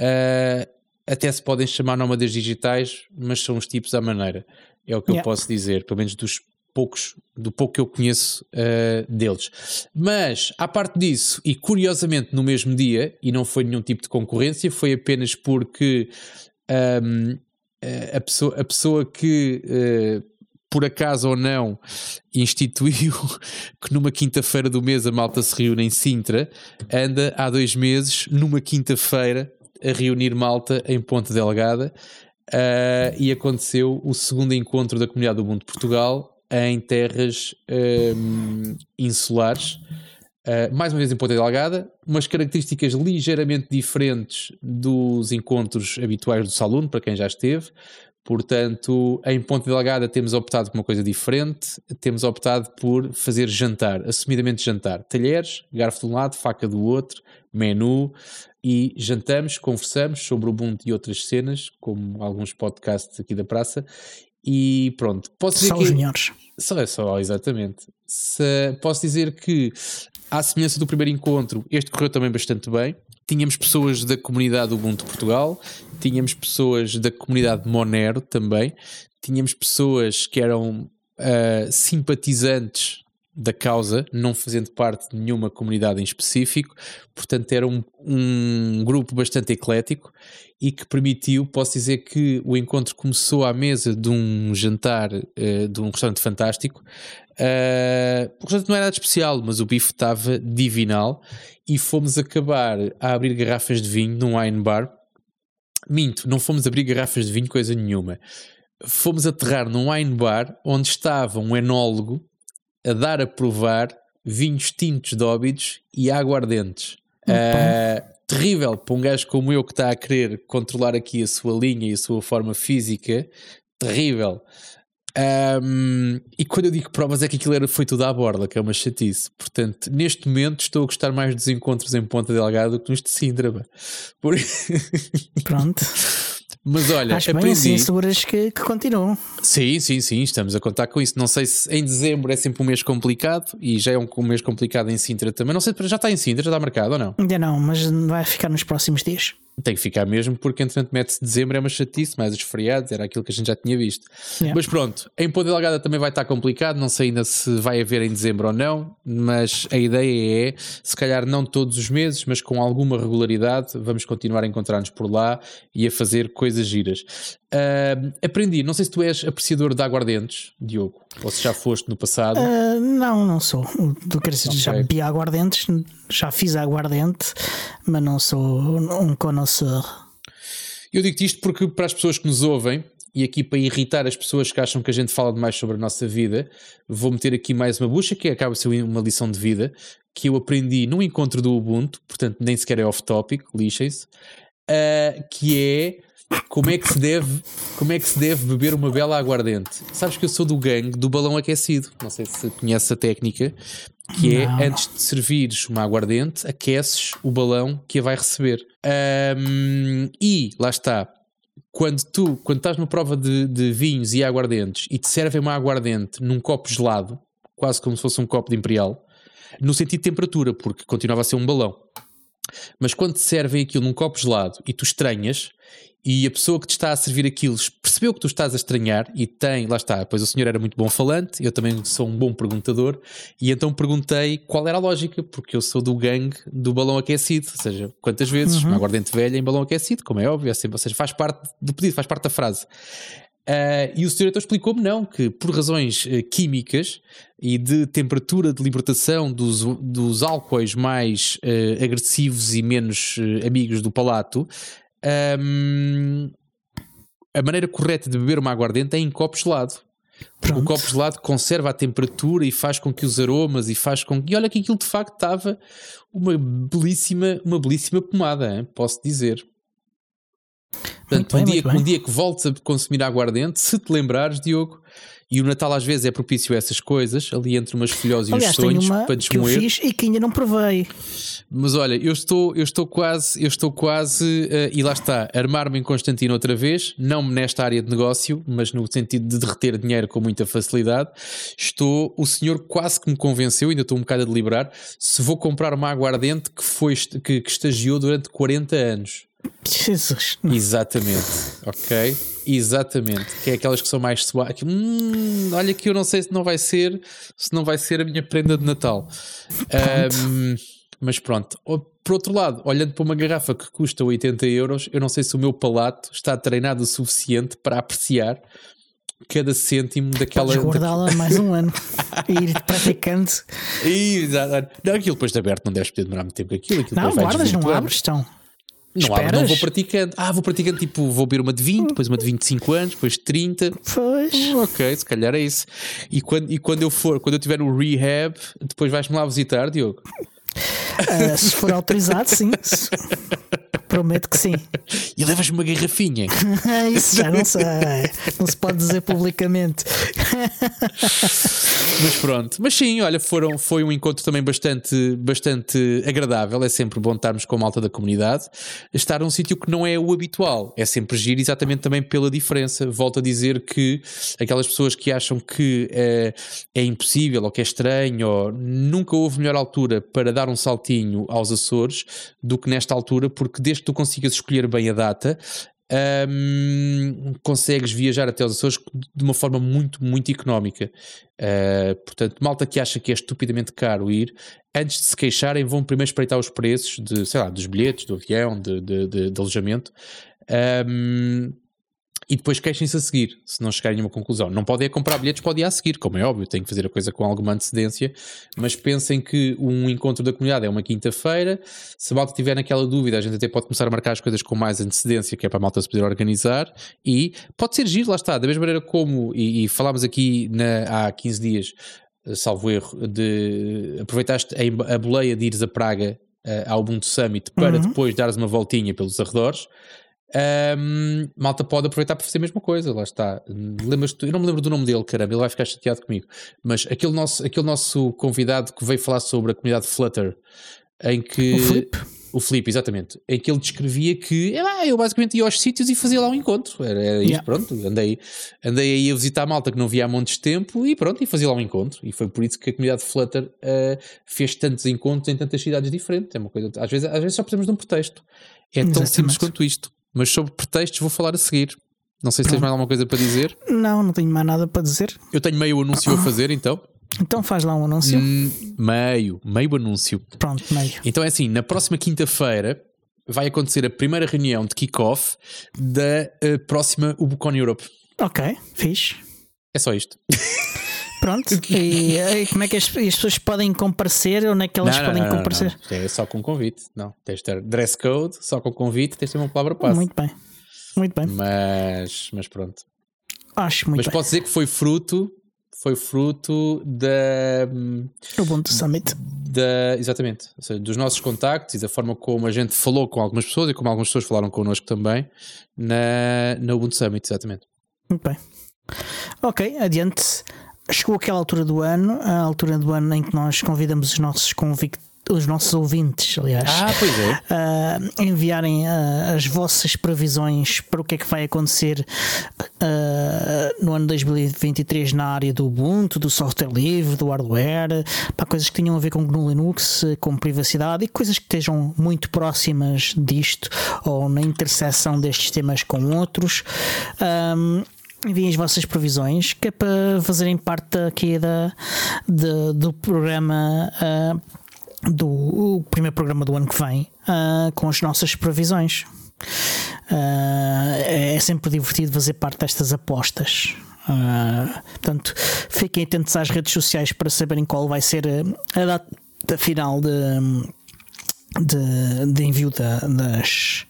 uh, até se podem chamar nómadas digitais, mas são os tipos à maneira. É o que yeah. eu posso dizer, pelo menos dos poucos, do pouco que eu conheço uh, deles. Mas, à parte disso, e curiosamente no mesmo dia, e não foi nenhum tipo de concorrência, foi apenas porque um, a, pessoa, a pessoa que. Uh, por acaso ou não, instituiu que numa quinta-feira do mês a malta se reúne em Sintra, anda há dois meses, numa quinta-feira, a reunir malta em Ponte Delgada uh, e aconteceu o segundo encontro da Comunidade do Mundo de Portugal em terras um, insulares. Uh, mais uma vez em Ponta Delgada, umas características ligeiramente diferentes dos encontros habituais do Saluno, para quem já esteve. Portanto, em Ponta Delgada temos optado por uma coisa diferente, temos optado por fazer jantar, assumidamente jantar. Talheres, garfo de um lado, faca do outro, menu, e jantamos, conversamos sobre o Ubuntu e outras cenas, como alguns podcasts aqui da praça, e pronto. Posso dizer só que, os melhores. Só, é só, exatamente. Se, posso dizer que, à semelhança do primeiro encontro, este correu também bastante bem. Tínhamos pessoas da comunidade Ubuntu Portugal, tínhamos pessoas da comunidade Monero também, tínhamos pessoas que eram uh, simpatizantes da causa, não fazendo parte de nenhuma comunidade em específico, portanto era um, um grupo bastante eclético e que permitiu, posso dizer que o encontro começou à mesa de um jantar uh, de um restaurante fantástico. Uh, o restaurante não era nada especial, mas o bife estava divinal e fomos acabar a abrir garrafas de vinho num wine bar. Minto, não fomos abrir garrafas de vinho, coisa nenhuma. Fomos aterrar num wine bar onde estava um enólogo a dar a provar vinhos tintos de óbidos e aguardentes. Uh, terrível para um gajo como eu que está a querer controlar aqui a sua linha e a sua forma física. Terrível. Um, e quando eu digo provas é que aquilo era, foi tudo à borda, que é uma chatice. Portanto, neste momento estou a gostar mais dos encontros em Ponta Delgada do que nos de Sintra. Por... Pronto. Mas olha, Acho aprendi. Bem, assim, seguras que, que continuam. Sim, sim, sim, estamos a contar com isso. Não sei se em dezembro é sempre um mês complicado e já é um, um mês complicado em Sintra também. Não sei, já está em Sintra, já está marcado ou não? Ainda não, mas vai ficar nos próximos dias. Tem que ficar mesmo, porque entretanto mete-se dezembro, é uma chatice, mais os feriados, era aquilo que a gente já tinha visto. Yeah. Mas pronto, em Ponta Delgada também vai estar complicado, não sei ainda se vai haver em dezembro ou não, mas a ideia é, se calhar não todos os meses, mas com alguma regularidade, vamos continuar a encontrar-nos por lá e a fazer coisas giras. Uh, aprendi, não sei se tu és apreciador de aguardentes, Diogo, ou se já foste no passado. Uh, não, não sou. Tu queres okay. já bebi aguardentes, já fiz aguardente, mas não sou um connoisseur. Eu digo isto porque para as pessoas que nos ouvem, e aqui para irritar as pessoas que acham que a gente fala demais sobre a nossa vida, vou meter aqui mais uma bucha que acaba de ser uma lição de vida que eu aprendi num encontro do Ubuntu, portanto nem sequer é off-topic, lixem-se, uh, que é como é que se deve, como é que se deve beber uma bela aguardente? Sabes que eu sou do gangue do balão aquecido. Não sei se conheces a técnica, que é não. antes de servires uma aguardente, aqueces o balão que a vai receber. Um, e lá está. Quando tu, quando estás numa prova de, de vinhos e aguardentes e te servem uma aguardente num copo gelado, quase como se fosse um copo de imperial, no sentido de temperatura, porque continuava a ser um balão. Mas quando te servem aquilo num copo gelado e tu estranhas, e a pessoa que te está a servir aquilo percebeu que tu estás a estranhar e tem, lá está, pois o senhor era muito bom falante, eu também sou um bom perguntador, e então perguntei qual era a lógica, porque eu sou do gangue do balão aquecido, ou seja, quantas vezes uhum. uma aguardente velha em balão aquecido, como é óbvio, é sempre, ou seja, faz parte do pedido, faz parte da frase. Uh, e o senhor então explicou-me não, que por razões uh, químicas e de temperatura de libertação dos, dos álcoois mais uh, agressivos e menos amigos do palato, um, a maneira correta de beber uma aguardente é em copo gelado. Pronto. O copo gelado conserva a temperatura e faz com que os aromas e faz com que. E olha que aquilo de facto estava uma belíssima, uma belíssima pomada, hein? posso dizer. Portanto, bem, um, dia, um dia que voltes a consumir aguardente, se te lembrares, Diogo, e o Natal às vezes é propício a essas coisas, ali entre umas folhosas e uns sonhos para desmoer. Que eu fiz e que ainda não provei. Mas olha, eu estou, eu estou quase, eu estou quase, uh, e lá está, armar-me em Constantino outra vez, não nesta área de negócio, mas no sentido de derreter dinheiro com muita facilidade. Estou, o senhor quase que me convenceu, ainda estou um bocado a deliberar, se vou comprar uma aguardente que, foi, que, que estagiou durante 40 anos. Jesus. Exatamente, ok? Exatamente. Que é aquelas que são mais suaves. Hum, olha que eu não sei se não vai ser, se não vai ser a minha prenda de Natal. Um, mas pronto. Por outro lado, olhando para uma garrafa que custa 80 euros, eu não sei se o meu palato está treinado o suficiente para apreciar cada cêntimo daquela. Podes guardá-la mais um ano e ir praticando. Exato. Não, aquilo depois de aberto não deves poder demorar muito tempo aquilo. aquilo não, guardas, não abres, então. Não, abro, não vou praticando. Ah, vou praticando tipo, vou beber uma de 20, depois uma de 25 anos, depois de 30. Pois. Hum, ok, se calhar é isso. E quando, e quando eu for, quando eu tiver no rehab, depois vais-me lá visitar, Diogo? Uh, se for autorizado, sim. Prometo que sim. E levas-me uma garrafinha. Isso já não sei. Não se pode dizer publicamente. Mas pronto. Mas sim, olha, foram, foi um encontro também bastante, bastante agradável. É sempre bom estarmos com a malta da comunidade. Estar num sítio que não é o habitual. É sempre giro, exatamente também pela diferença. Volto a dizer que aquelas pessoas que acham que é, é impossível ou que é estranho ou nunca houve melhor altura para dar um saltinho aos Açores do que nesta altura, porque desde que tu consigas escolher bem a data, um, consegues viajar até os Açores de uma forma muito, muito económica. Uh, portanto, malta que acha que é estupidamente caro ir, antes de se queixarem, vão primeiro espreitar os preços de, sei lá, dos bilhetes, do avião, de, de, de, de alojamento. Um, e depois queixem-se a seguir, se não chegarem a uma conclusão. Não podem comprar bilhetes, podem ir a seguir, como é óbvio, têm que fazer a coisa com alguma antecedência, mas pensem que um encontro da comunidade é uma quinta-feira, se a malta tiver naquela dúvida, a gente até pode começar a marcar as coisas com mais antecedência, que é para a malta se poder organizar, e pode ser giro, lá está, da mesma maneira como, e, e falámos aqui na, há 15 dias, salvo erro, de aproveitaste a, a boleia de ires a Praga uh, ao Ubuntu Summit para uhum. depois dares uma voltinha pelos arredores, um, malta pode aproveitar para fazer a mesma coisa, lá está. Lembras eu não me lembro do nome dele, caramba, ele vai ficar chateado comigo. Mas aquele nosso, aquele nosso convidado que veio falar sobre a comunidade Flutter, em que. O Flip. O Flip, exatamente. Em que ele descrevia que é, eu basicamente ia aos sítios e fazia lá um encontro. Era, era isto, yeah. pronto. Andei, andei aí a visitar a malta que não via há montes de tempo e pronto, e fazia lá um encontro. E foi por isso que a comunidade Flutter uh, fez tantos encontros em tantas cidades diferentes. É uma coisa, às vezes, às vezes só precisamos de um pretexto. É tão exatamente. simples quanto isto. Mas sobre pretextos vou falar a seguir. Não sei se tens mais alguma coisa para dizer. Não, não tenho mais nada para dizer. Eu tenho meio anúncio a fazer então. Então faz lá um anúncio. Hum, meio, meio anúncio. Pronto, meio. Então é assim: na próxima quinta-feira vai acontecer a primeira reunião de kick-off da uh, próxima Ubucon Europe. Ok, fixe. É só isto. Pronto, e, e, como é que as, as, pessoas podem comparecer? Onde é que elas não, podem não, comparecer? Não, é só com convite, não. Tens de ter dress code, só com convite, tens de ter uma palavra passe. Muito bem, muito bem. Mas, mas pronto. Acho muito mas bem. posso dizer que foi fruto, foi fruto da. Ubuntu Summit. Da, exatamente, seja, dos nossos contactos e da forma como a gente falou com algumas pessoas e como algumas pessoas falaram connosco também na, na Ubuntu Summit, exatamente. Muito bem. Ok, adiante chegou aquela altura do ano, a altura do ano em que nós convidamos os nossos convictos os nossos ouvintes, aliás, ah, é. uh, enviarem uh, as vossas previsões para o que é que vai acontecer uh, no ano 2023 na área do Ubuntu, do software livre, do hardware, para coisas que tenham a ver com GNU Linux, com privacidade e coisas que estejam muito próximas disto ou na interseção destes temas com outros. Um, enviem as vossas previsões, que é para fazerem parte aqui da, de, do programa. Uh, do primeiro programa do ano que vem uh, com as nossas previsões. Uh, é sempre divertido fazer parte destas apostas. Uh, portanto, fiquem atentos às redes sociais para saberem qual vai ser a data final de, de, de envio da, das,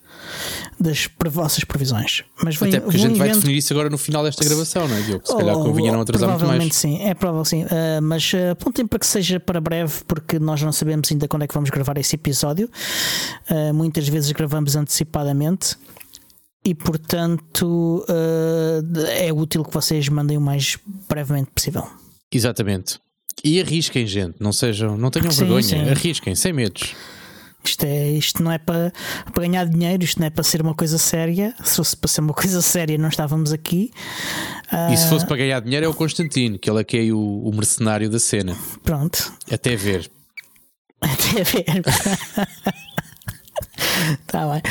das vossas previsões. Mas vem, Até porque a gente vai definir isso agora no final desta gravação, não é, Diogo? Se oh, calhar convinha não atrasar muito mais. sim, é provável sim. Uh, mas uh, apontem para que seja para breve, porque nós não sabemos ainda quando é que vamos gravar esse episódio. Uh, muitas vezes gravamos antecipadamente. E portanto uh, é útil que vocês mandem o mais brevemente possível. Exatamente. E arrisquem, gente, não sejam, não tenham sim, vergonha, sim. arrisquem, sem medos. Isto, é, isto não é para, para ganhar dinheiro, isto não é para ser uma coisa séria. Se fosse para ser uma coisa séria, não estávamos aqui. E se fosse para ganhar dinheiro, é o Constantino, que ele é que é o, o mercenário da cena. Pronto. Até ver. Até ver. Está bem.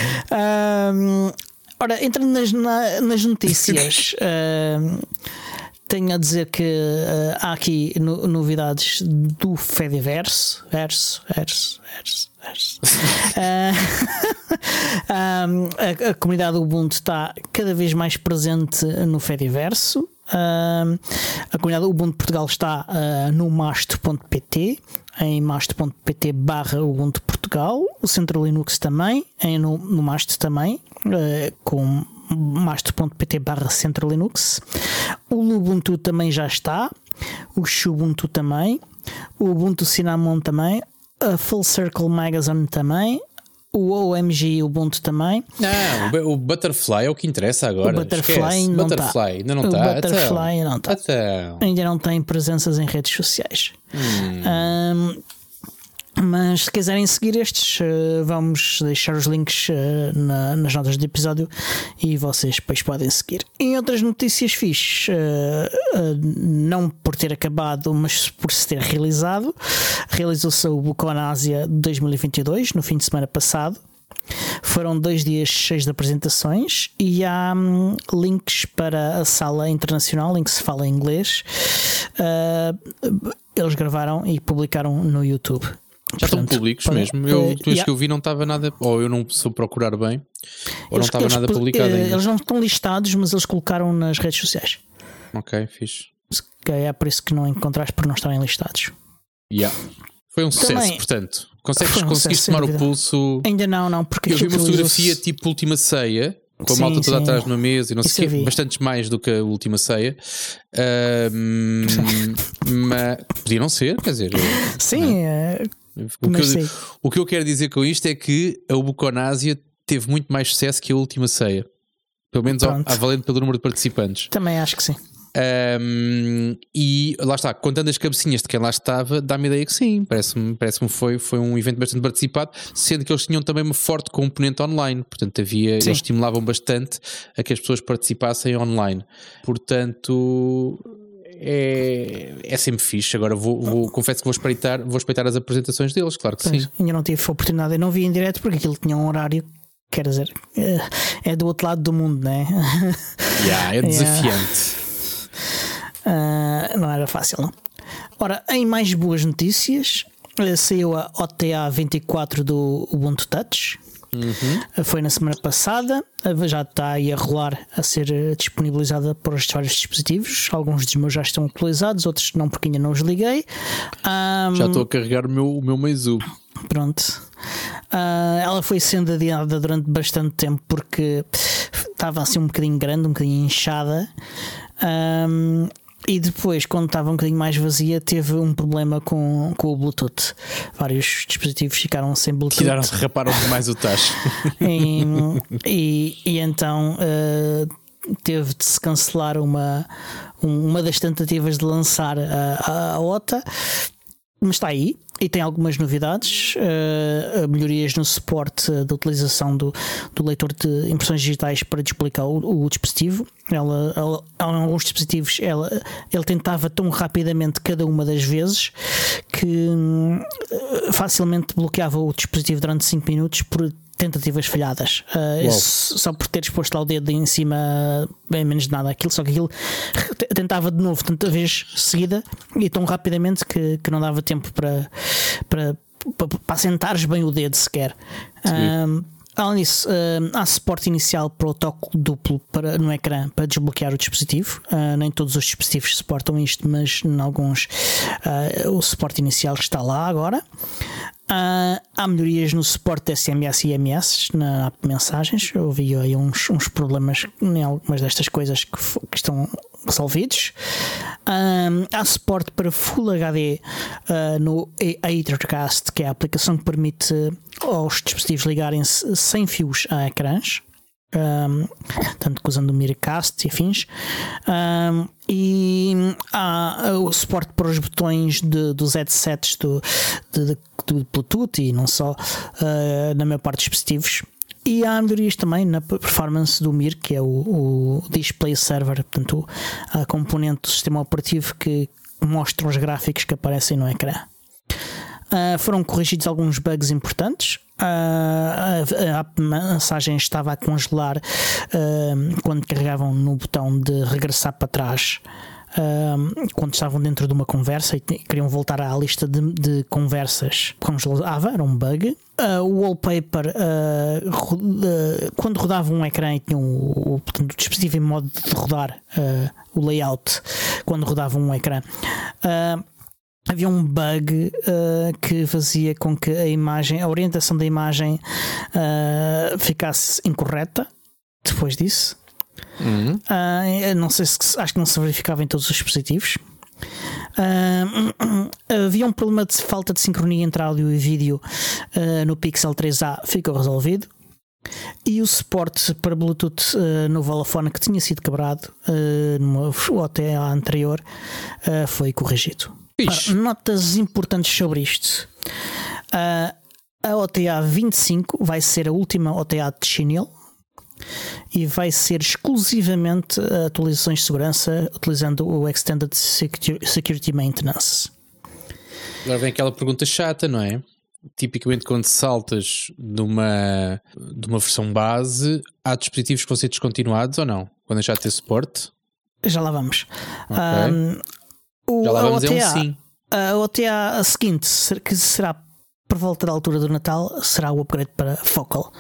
Um, ora, entrando nas, na, nas notícias. um, tenho a dizer que uh, há aqui no, novidades do Fediverso. Verso, verso, verso, verso. uh, um, a, a, comunidade Ubuntu está cada vez mais presente no Fediverso. Uh, a comunidade Ubuntu Portugal está uh, no masto.pt, em masto.pt barra Ubuntu Portugal. O Centro Linux também, em, no, no Masto também, uh, com masto.pt barra Centro Linux. O Lubuntu também já está. O Xubuntu também. O Ubuntu Cinnamon também. A Full Circle Magazine também. O OMG Ubuntu também. Não, o Butterfly é o que interessa agora. O Butterfly não está. Butterfly ainda não está. O Butterfly então, não está. Então. Ainda não tem presenças em redes sociais. Hum. Um, mas se quiserem seguir estes, eh, vamos deixar os links eh, na, nas notas do episódio e vocês depois podem seguir. Em outras notícias fixes, eh, não por ter acabado, mas por se ter realizado, realizou-se o Bucon Ásia 2022 no fim de semana passado. Foram dois dias cheios de apresentações e há hum, links para a sala internacional em que se fala inglês. Uh, eles gravaram e publicaram no YouTube. Já Portanto, estão públicos para, mesmo. Eu, uh, yeah. que eu vi não estava nada, ou eu não sou procurar bem, ou eles, não estava nada publicado uh, ainda. Eles não estão listados, mas eles colocaram nas redes sociais. Ok, fixe. É por isso que não encontraste por não estarem listados. Yeah. Foi um sucesso, Também, portanto. Consegues, um conseguiste tomar o pulso. Ainda não, não, porque eu vi uma fotografia tipo última ceia. Com a sim, malta toda sim. atrás na mesa e não sei o quê, bastantes mais do que a última ceia. Uh, mas podia não ser, quer dizer. Sim, é? O que, eu, o que, eu, quero dizer com isto é que a Ubuconásia teve muito mais sucesso que a última ceia. Pelo menos ao, valendo pelo número de participantes. Também acho que sim. Um, e lá está, contando as cabecinhas de quem lá estava, dá-me ideia que sim, parece-me parece foi, foi um evento bastante participado, sendo que eles tinham também uma forte componente online, portanto havia, sim. eles estimulavam bastante a que as pessoas participassem online. Portanto, é, é sempre fixe. Agora vou, vou, confesso que vou espreitar, vou espreitar as apresentações deles, claro que pois, sim. Ainda não tive a oportunidade, eu não vi em direto porque aquilo tinha um horário, quer dizer, é, é do outro lado do mundo, não é? Yeah, é desafiante. Uh, não era fácil, não? Ora, em mais boas notícias, eh, saiu a OTA 24 do Ubuntu Touch. Uhum. Foi na semana passada, já está aí a rolar, a ser eh, disponibilizada para os vários dispositivos. Alguns dos meus já estão atualizados, outros não, porque ainda não os liguei. Um, já estou a carregar o meu, o meu Meizu. Pronto. Uh, ela foi sendo adiada durante bastante tempo porque estava assim um bocadinho grande, um bocadinho inchada. Um, e depois, quando estava um bocadinho mais vazia, teve um problema com, com o Bluetooth. Vários dispositivos ficaram sem Bluetooth. Tiraram-se, raparam demais o tacho. e, e, e, então uh, teve de se cancelar uma, uma das tentativas de lançar a, a, a OTA. Mas está aí, e tem algumas novidades, uh, melhorias no suporte da utilização do, do leitor de impressões digitais para desplicar o, o dispositivo. Ela, ela, alguns dispositivos ela, ele tentava tão rapidamente cada uma das vezes que uh, facilmente bloqueava o dispositivo durante 5 minutos por tentativas falhadas. Uh, só por ter exposto lá o dedo em cima, bem menos de nada aquilo, só que aquilo tentava de novo tanta vez seguida e tão rapidamente que, que não dava tempo para, para, para, para assentares bem o dedo sequer. Um, Além disso, uh, há suporte inicial para o toque duplo para, no ecrã para desbloquear o dispositivo. Uh, nem todos os dispositivos suportam isto, mas em alguns uh, o suporte inicial está lá agora. Uh, há melhorias no suporte de SMS e IMS na app mensagens. Eu vi aí uns, uns problemas em algumas destas coisas que, que estão resolvidos. Uh, há suporte para Full HD uh, no Ethercast, que é a aplicação que permite aos dispositivos ligarem-se sem fios a ecrãs um, tanto que usando o Miracast e afins. Um, e há o suporte para os botões de, dos headsets do, de, do Bluetooth e não só uh, na maior parte dos dispositivos. E há melhorias também na performance do Mir, que é o, o display server, portanto, a componente do sistema operativo que mostra os gráficos que aparecem no ecrã. Uh, foram corrigidos alguns bugs importantes. Uh, a, a, mensagem estava a congelar uh, quando carregavam no botão de regressar para trás. quando estavam dentro de uma conversa e queriam voltar à lista de, de conversas, congelava, era um bug. o wallpaper, quando rodava um ecrã e tinha o, o, portanto, o dispositivo em modo de rodar o layout, quando rodava um ecrã havia um bug uh, que fazia com que a imagem, a orientação da imagem uh, ficasse incorreta depois disso. Uhum. Uh, não sei se acho que não se verificava em todos os dispositivos. havia um problema de falta de sincronia entre áudio e vídeo no Pixel 3a, ficou resolvido. E o suporte para Bluetooth no Vodafone que tinha sido quebrado uh, numa OTA anterior foi corrigido. Notas importantes sobre isto. Uh, a OTA 25 vai ser a última OTA de chinelo e vai ser exclusivamente atualizações de segurança utilizando o Extended Security Maintenance. Agora vem aquela pergunta chata, não é? Tipicamente, quando saltas de uma, de uma versão base, há dispositivos que vão ser descontinuados ou não? Quando já ter suporte? Já lá vamos. Okay. Um, o, Já lá vamos OTA, é um sim. A OTA a seguinte, que será por volta da altura do Natal, será o upgrade para Focal.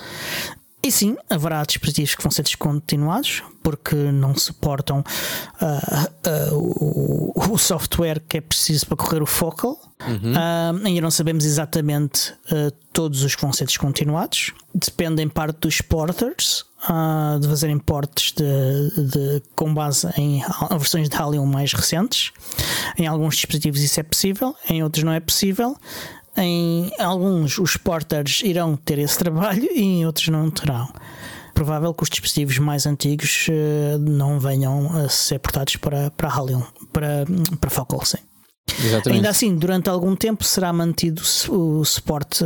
E sim, haverá dispositivos que vão ser descontinuados porque não suportam uh, uh, o, o, software que é preciso para correr o Focal. Uhum. Uh, ainda não sabemos exatamente todos os que vão ser descontinuados. Depende em parte dos porters, de fazerem portes de, de, com base em versões de Halion mais recentes. Em alguns dispositivos isso é possível, em outros não é possível. Em alguns, os porters irão ter esse trabalho e em outros não terão. Provável que os dispositivos mais antigos uh, não venham a ser portados para, para Halion, para, para Focal, sim. Exatamente. Ainda assim, durante algum tempo será mantido o suporte,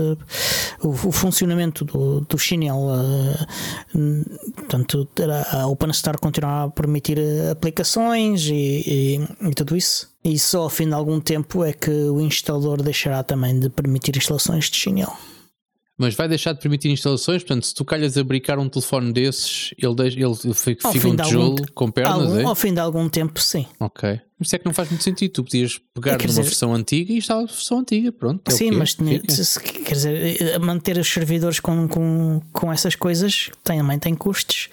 o, funcionamento do, do Chinel. Uh, portanto, a OpenStar continuará a permitir aplicações e, e, e, tudo isso. E só ao fim de algum tempo é que o instalador deixará também de permitir instalações de Chinel mas vai deixar de permitir instalações. Portanto, se tu calhas a brincar um telefone desses, ele, deixa, ele fica, fica um tijolo algum, com pernas. Algum, é? Ao fim de algum tempo, sim. Ok. Isso é que não faz muito sentido. Tu podias pegar numa dizer, versão antiga e instalar a versão antiga. Pronto. É sim, mas tinha, quer dizer, manter os servidores com, com, com essas coisas também tem custos.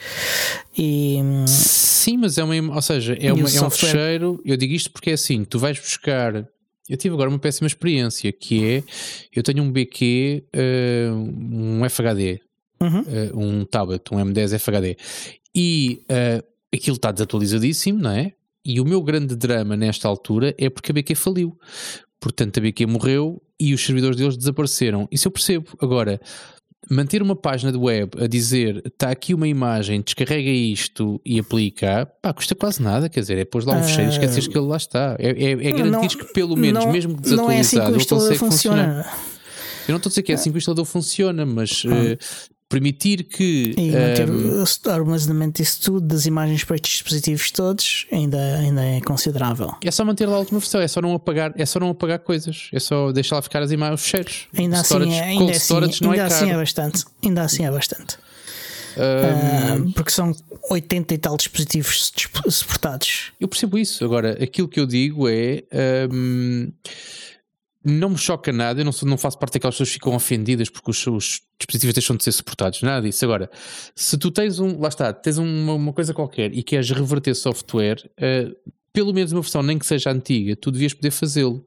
E, sim, mas é uma. Ou seja, é, uma, é um fecheiro. Eu digo isto porque é assim: tu vais buscar eu tive agora uma péssima experiência que é eu tenho um BQ, uh, eh, um FHD, uhum. uh, um tablet, um M10 FHD, e uh, aquilo está desatualizadíssimo, não é? E o meu grande drama nesta altura é porque a BQ faliu. Portanto, a BQ morreu e os servidores deles desapareceram. Isso eu percebo. Agora, manter uma página de web a dizer está aqui uma imagem, descarrega isto e aplica, pá, custa quase nada, quer dizer, é pôs lá um fecheiro e esqueces que ele lá está. É, é, é garantir que pelo menos, não, mesmo desatualizado, não é assim que o consegue funciona. Eu não estou a dizer que é assim que o instalador funciona, mas uh, permitir que. E manter um, o armazenamento disso tudo, das imagens para estes dispositivos todos, ainda, ainda é considerável. É só manter lá a última versão, é só não apagar, é só não apagar coisas, é só deixar lá ficar as imagens, os cheiros. Ainda storage, assim é, ainda assim, ainda é assim é bastante. Ainda assim é bastante. Um, uh, porque são 80 e tal dispositivos suportados. Eu percebo isso. Agora, aquilo que eu digo é. Um, não me choca nada, eu não, sou, não faço parte daquelas pessoas que ficam ofendidas porque os, os, dispositivos deixam de ser suportados, nada disso. Agora, se tu tens um, lá está, tens uma, uma coisa qualquer e queres reverter software, uh, pelo menos uma versão, nem que seja antiga, tu devias poder fazê-lo.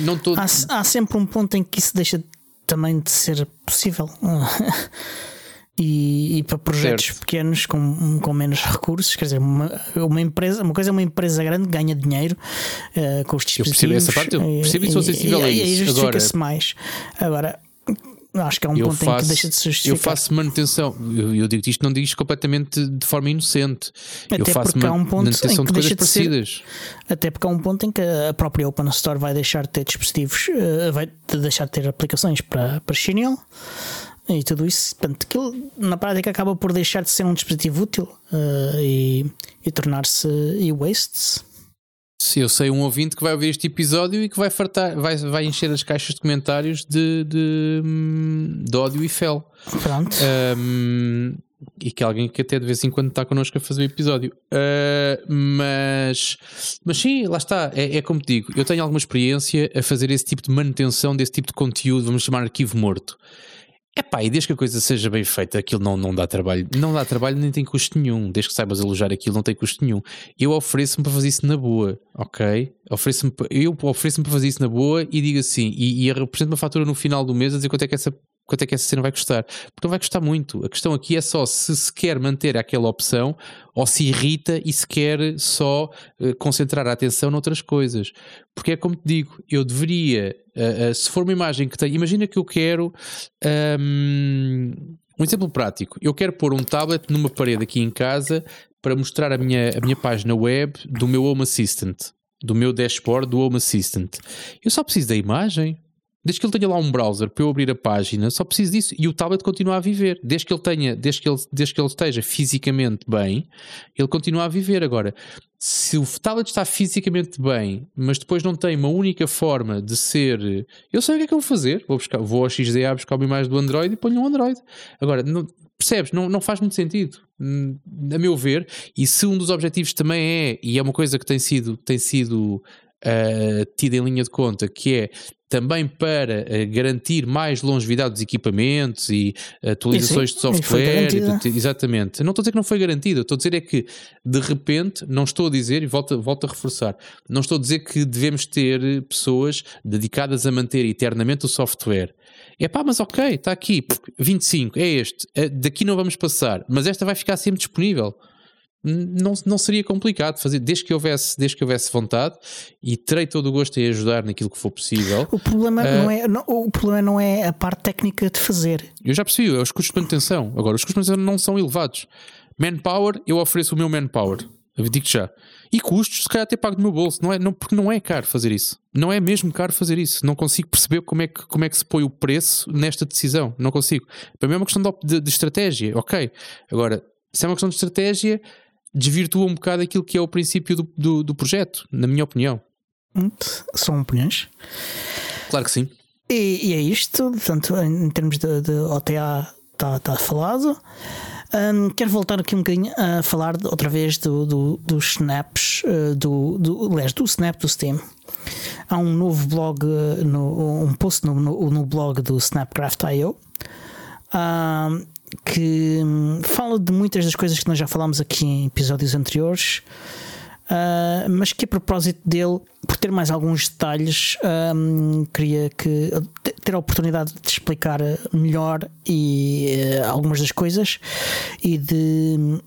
Não tô... há, há sempre um ponto em que isso deixa também de ser possível. e, e para projetos certo. pequenos com, com menos recursos, quer dizer, uma, uma empresa, uma coisa é uma empresa grande ganha dinheiro uh, com os dispositivos. Eu percebo essa parte, eu percebo e sou sensível e, a isso. E justifica-se mais. Agora, acho que é um ponto faço, em que deixa de se justificar. Eu faço manutenção, eu, eu digo isto, não digo isto completamente de forma inocente. Até eu faço porque há um ponto manutenção em que de coisas de parecidas. Ser, até porque há um ponto em que a própria Open Store vai deixar de ter dispositivos, uh, vai deixar de ter aplicações para, para Chinel e tudo isso. Portanto, aquilo na prática acaba por deixar de ser um dispositivo útil uh, e, e tornar-se e-wastes. eu sei um ouvinte que vai ouvir este episódio e que vai fartar, vai, vai encher as caixas de comentários de, de, hum, de ódio e fel. Pronto. Um, e que é alguém que até de vez em quando está connosco a fazer o episódio. Uh, mas, mas sim, lá está. É, é como te digo, eu tenho alguma experiência a fazer esse tipo de manutenção desse tipo de conteúdo, vamos chamar arquivo morto. É pá, e desde que a coisa seja bem feita, aquilo não, não dá trabalho. Não dá trabalho nem tem custo nenhum. Desde que saibas elogiar aquilo, não tem custo nenhum. Eu ofereço-me para fazer isso na boa, ok? Ofereço eu ofereço-me para fazer isso na boa e digo assim, e, e apresento uma fatura no final do mês a dizer quanto é que essa quanto é que essa cena vai custar. Porque não vai custar muito. A questão aqui é só se se quer manter aquela opção ou se irrita e se quer só uh, concentrar a atenção noutras coisas. Porque é como te digo, eu deveria, uh, uh, se for uma imagem que tem, imagina que eu quero. Um, um exemplo prático, eu quero pôr um tablet numa parede aqui em casa para mostrar a minha, a minha página web do meu Home Assistant, do meu dashboard do Home Assistant. Eu só preciso da imagem, Desde que ele tenha lá um browser para eu abrir a página, só preciso disso. E o tablet continua a viver. Desde que ele tenha, desde que ele, desde que ele esteja fisicamente bem, ele continua a viver. Agora, se o tablet está fisicamente bem, mas depois não tem uma única forma de ser. Eu sei o que é que eu vou fazer. Vou, buscar, vou ao XDA buscar uma imagem do Android e ponho um Android. Agora, não, percebes? Não, não faz muito sentido. Hum, a meu ver, e se um dos objetivos também é, e é uma coisa que tem sido, tem sido uh, tida em linha de conta, que é também para uh, garantir mais longevidade dos equipamentos e atualizações de software. E, exatamente. Não estou a dizer que não foi garantido, estou a dizer é que de repente, não estou a dizer, e volto, volto a reforçar, não estou a dizer que devemos ter pessoas dedicadas a manter eternamente o software. É pá, mas ok, está aqui, 25, é este, eh, daqui não vamos passar, mas esta vai ficar sempre disponível não, não seria complicado fazer, desde que, houvesse, desde que houvesse vontade e terei todo o gosto em ajudar naquilo que for possível. O problema, uh, não, é, não, o problema não é a parte técnica de fazer. Eu já percebi, é os custos de manutenção. Agora, os custos de manutenção não são elevados. Manpower, eu ofereço o meu manpower. Digo já. E custos, se calhar até pago do meu bolso, não é? Não, porque não é caro fazer isso. Não é mesmo caro fazer isso. Não consigo perceber como é que, como é que se põe o preço nesta decisão. Não consigo. Para mim é uma questão de, de, de estratégia, ok. Agora, se é uma questão de estratégia, desvirtua um bocado aquilo que é o princípio do, do, do projeto, na minha opinião. Hum, são opiniões. Claro que sim. E, e é isto, portanto, em termos de, de OTA está tá falado. Um, quero voltar aqui um bocadinho a falar de, outra vez do, do, dos snaps, uh, do, do, aliás, do snap do Steam. Há um novo blog, uh, no, um post no, no, no blog do Snapcraft.io um, que hum, fala de muitas das coisas que nós já falámos aqui em episódios anteriores, uh, mas que a propósito dele, por ter mais alguns detalhes, um, queria que ter a oportunidade de explicar melhor e uh, algumas das coisas e de,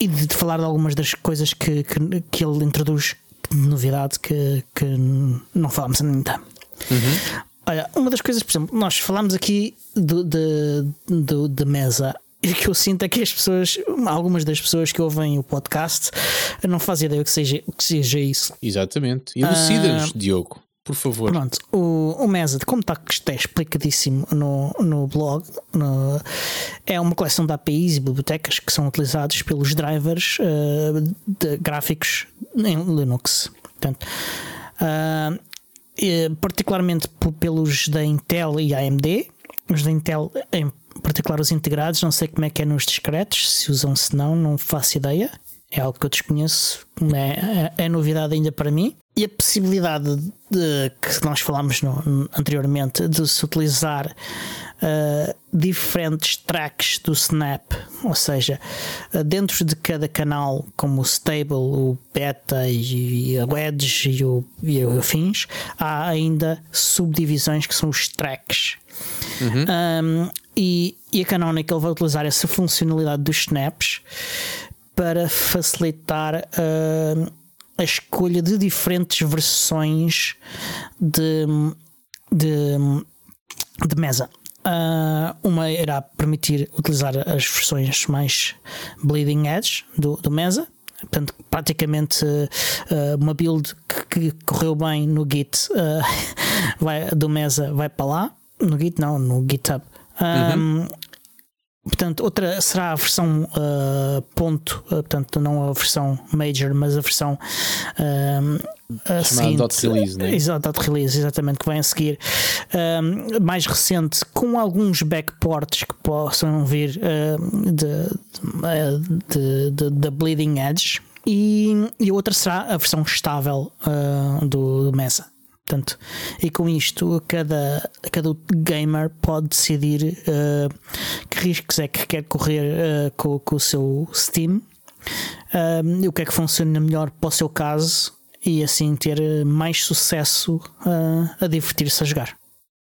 e de falar de algumas das coisas que, que, que ele introduz de novidade que, que não falámos ainda. Uhum. Olha, uma das coisas, por exemplo, nós falámos aqui do, de, do, de mesa. E o que eu sinto é que as pessoas, algumas das pessoas que ouvem o podcast, não fazem ideia que seja, que seja isso. Exatamente. Elucida-nos, uh, Diogo, por favor. Pronto, o, o Mesa, como está, está explicadíssimo no, no blog, no, é uma coleção de APIs e bibliotecas que são utilizados pelos drivers uh, de gráficos em Linux. Portanto, uh, particularmente pelos da Intel e AMD. Os da Intel, em particular os integrados, não sei como é que é nos discretos, se usam, se não, não faço ideia. É algo que eu desconheço, é, é, é novidade ainda para mim. E a possibilidade de, que nós falámos no, anteriormente de se utilizar uh, diferentes tracks do Snap, ou seja, uh, dentro de cada canal, como o Stable, o Beta e, e a Wedge e o, e o afins, há ainda subdivisões que são os tracks. Uhum. Um, e, e a Canonical vai utilizar essa funcionalidade dos snaps para facilitar uh, a escolha de diferentes versões de, de, de mesa. Uh, uma irá permitir utilizar as versões mais bleeding edge do, do Mesa. Portanto, praticamente uh, uma build que, que, correu bem no Git uh, vai, do Mesa vai para lá. No Git, não, no GitHub. Um, uhum. Portanto, outra será a versão ponto, portanto, não a versão major, mas a versão a seguinte, dot release, né? Exato, dot release, exatamente, que vem a seguir, mais recente, com alguns backports que possam vir da Bleeding Edge. E, e a outra será a versão estável do, do Mesa. Portanto, e com isto, cada, cada gamer pode decidir uh, que riscos é que quer correr uh, com, com, o seu Steam uh, e o que é que funciona melhor para o seu caso e assim ter mais sucesso a divertir-se a jogar.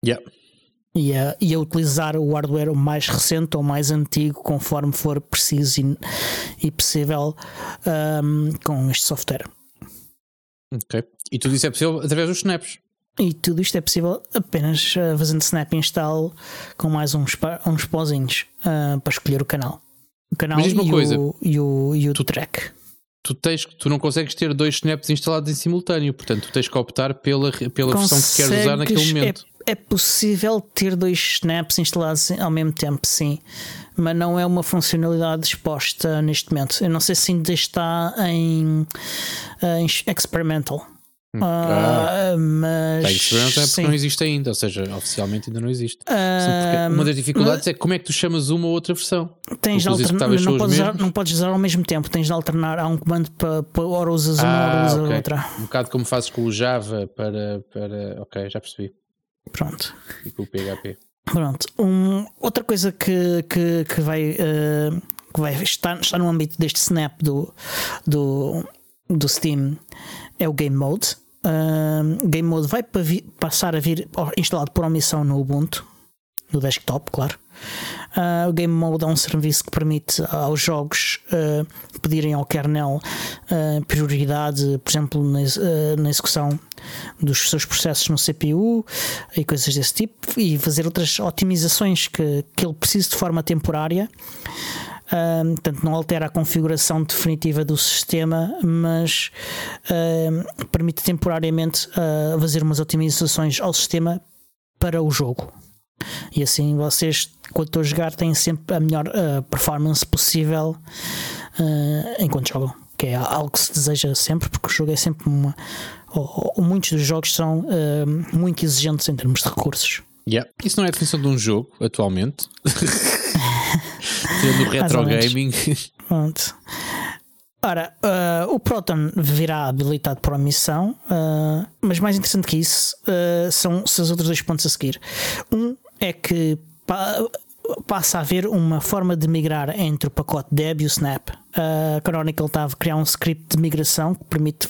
Yeah. E a, e a utilizar o hardware mais recente ou mais antigo, conforme for preciso e, e possível um, com este software. Ok. E tudo isso é possível através dos snaps. E tudo isto é possível apenas uh, fazendo snap install com mais uns, uns pozinhos uh, para escolher o canal. O canal e, coisa, o, e o, e o tu, track. Tu, tens, tu não consegues ter dois snaps instalados em simultâneo, portanto tu tens que optar pela, pela versão que queres usar naquele momento. É, é possível ter dois snaps instalados ao mesmo tempo, sim mas não é uma funcionalidade exposta neste momento. Eu não sei se ainda está em, em experimental. Hum. Ah, ah, mas tem experimental é porque sim. não existe ainda, ou seja, oficialmente ainda não existe. Ah, uma das dificuldades mas, é como é que tu chamas uma ou outra versão. Tens de alternar, não podes, usar, não podes usar ao mesmo tempo, tens de alternar. Há um comando para, para ora usas uma, ah, ora usas okay. outra. Um bocado como fazes com o Java para, para. Ok, já percebi. Pronto. E com o PHP. Pronto. Um, outra coisa que, que, que vai, uh, que vai estar, estar no âmbito deste snap do, do, do Steam é o Game Mode. Uh, Game Mode vai passar a vir instalado por omissão no Ubuntu, no desktop, claro. Uh, o Game Mode é um serviço que permite aos jogos uh, pedirem ao kernel uh, prioridade, por exemplo, na, na, execução dos seus processos no CPU e coisas desse tipo, e fazer outras otimizações que, que ele precise de forma temporária. Portanto, não altera a configuração definitiva do sistema, mas permite temporariamente uh, fazer umas otimizações ao sistema para o jogo. E assim vocês, quando estão a jogar, têm sempre a melhor uh, performance possível uh, enquanto jogam. Que é algo que se deseja sempre, porque o jogo é sempre uma. Ou, ou muitos dos jogos são uh, muito exigentes em termos de recursos. Yeah. Isso não é a definição de um jogo atualmente. Tendo retro gaming. Pronto. Ora, uh, o Proton virá habilitado por omissão, uh, mas mais interessante que isso uh, são, os outros dois pontos a seguir. Um é que pa passa a haver uma forma de migrar entre o pacote Deb e o Snap. A Chronicle estava a criar um script de migração que permite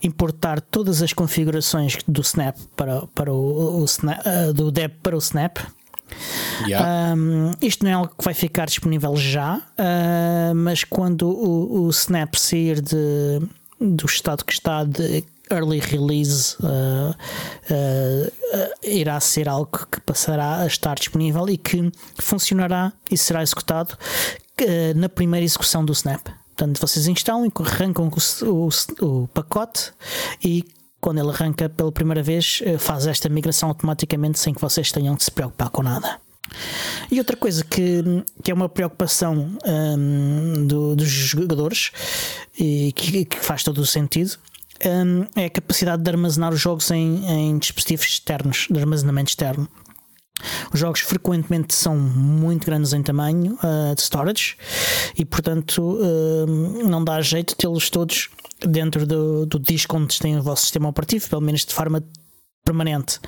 importar todas as configurações do Snap para, para o, o Snap, do Deb para o Snap. Yeah. Um, isto não é algo que vai ficar disponível já, uh, mas quando o, o Snap sair de, do estado que está de early release uh, irá ser algo que passará a estar disponível e que funcionará e será executado na primeira execução do Snap. Portanto, vocês instalam e arrancam o, o, o pacote e quando ele arranca pela primeira vez, faz esta migração automaticamente sem que vocês tenham de se preocupar com nada. E outra coisa que, que é uma preocupação um, do, dos jogadores e que, que, faz todo o sentido um, é a capacidade de armazenar os jogos em, em dispositivos externos, de armazenamento externo. Os jogos frequentemente são muito grandes em tamanho uh, de storage e, portanto, uh, não dá jeito tê-los todos dentro do, do disco onde tem o vosso sistema operativo, pelo menos de forma permanente.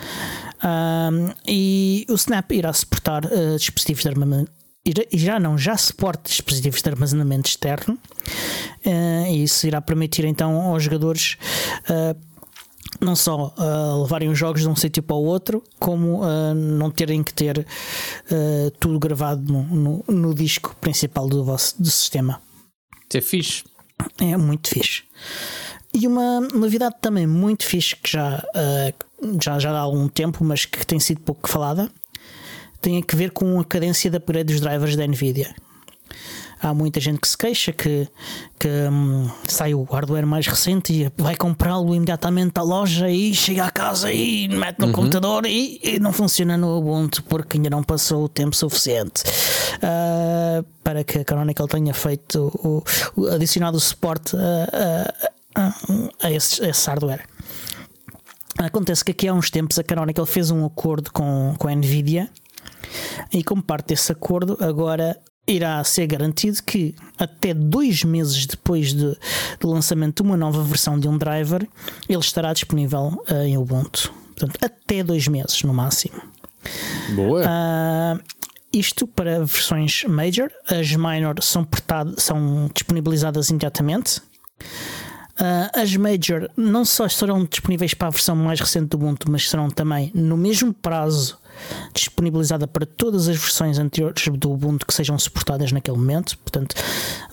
Um, e o Snap irá suportar uh, dispositivos de armamento. Já não, já suporta dispositivos de armazenamento externo, uh, e isso irá permitir então aos jogadores uh, não só uh, levarem os jogos de um sítio para o outro, como uh, não terem que ter uh, tudo gravado no, no, no, disco principal do vosso do sistema. Isso é fixe. É muito fixe. E uma novidade também muito fixe que já, já, já há algum tempo, mas que tem sido pouco falada, tem a ver com a cadência da upgrade dos drivers da Nvidia. há muita gente que se queixa que, que hum, sai o hardware mais recente e vai comprá-lo imediatamente à loja e chega à casa e mete no computador e, e não funciona no Ubuntu porque ainda não passou o tempo suficiente uh, para que a Canonical tenha feito o, o adicionado o suporte a, a, a, esse, a esse hardware. Acontece que aqui há uns tempos a Canonical fez um acordo com, com a Nvidia e, como parte desse acordo, agora irá ser garantido que até dois meses depois de, do lançamento de uma nova versão de um driver, ele estará disponível uh, em Ubuntu. Portanto, até dois meses no máximo. Boa. Uh, isto para versões major, as minor são, portado, são disponibilizadas imediatamente. Uh, as Major não só estarão disponíveis para a versão mais recente do Ubuntu, mas serão também no mesmo prazo disponibilizada para todas as versões anteriores do Ubuntu que sejam suportadas naquele momento. Portanto,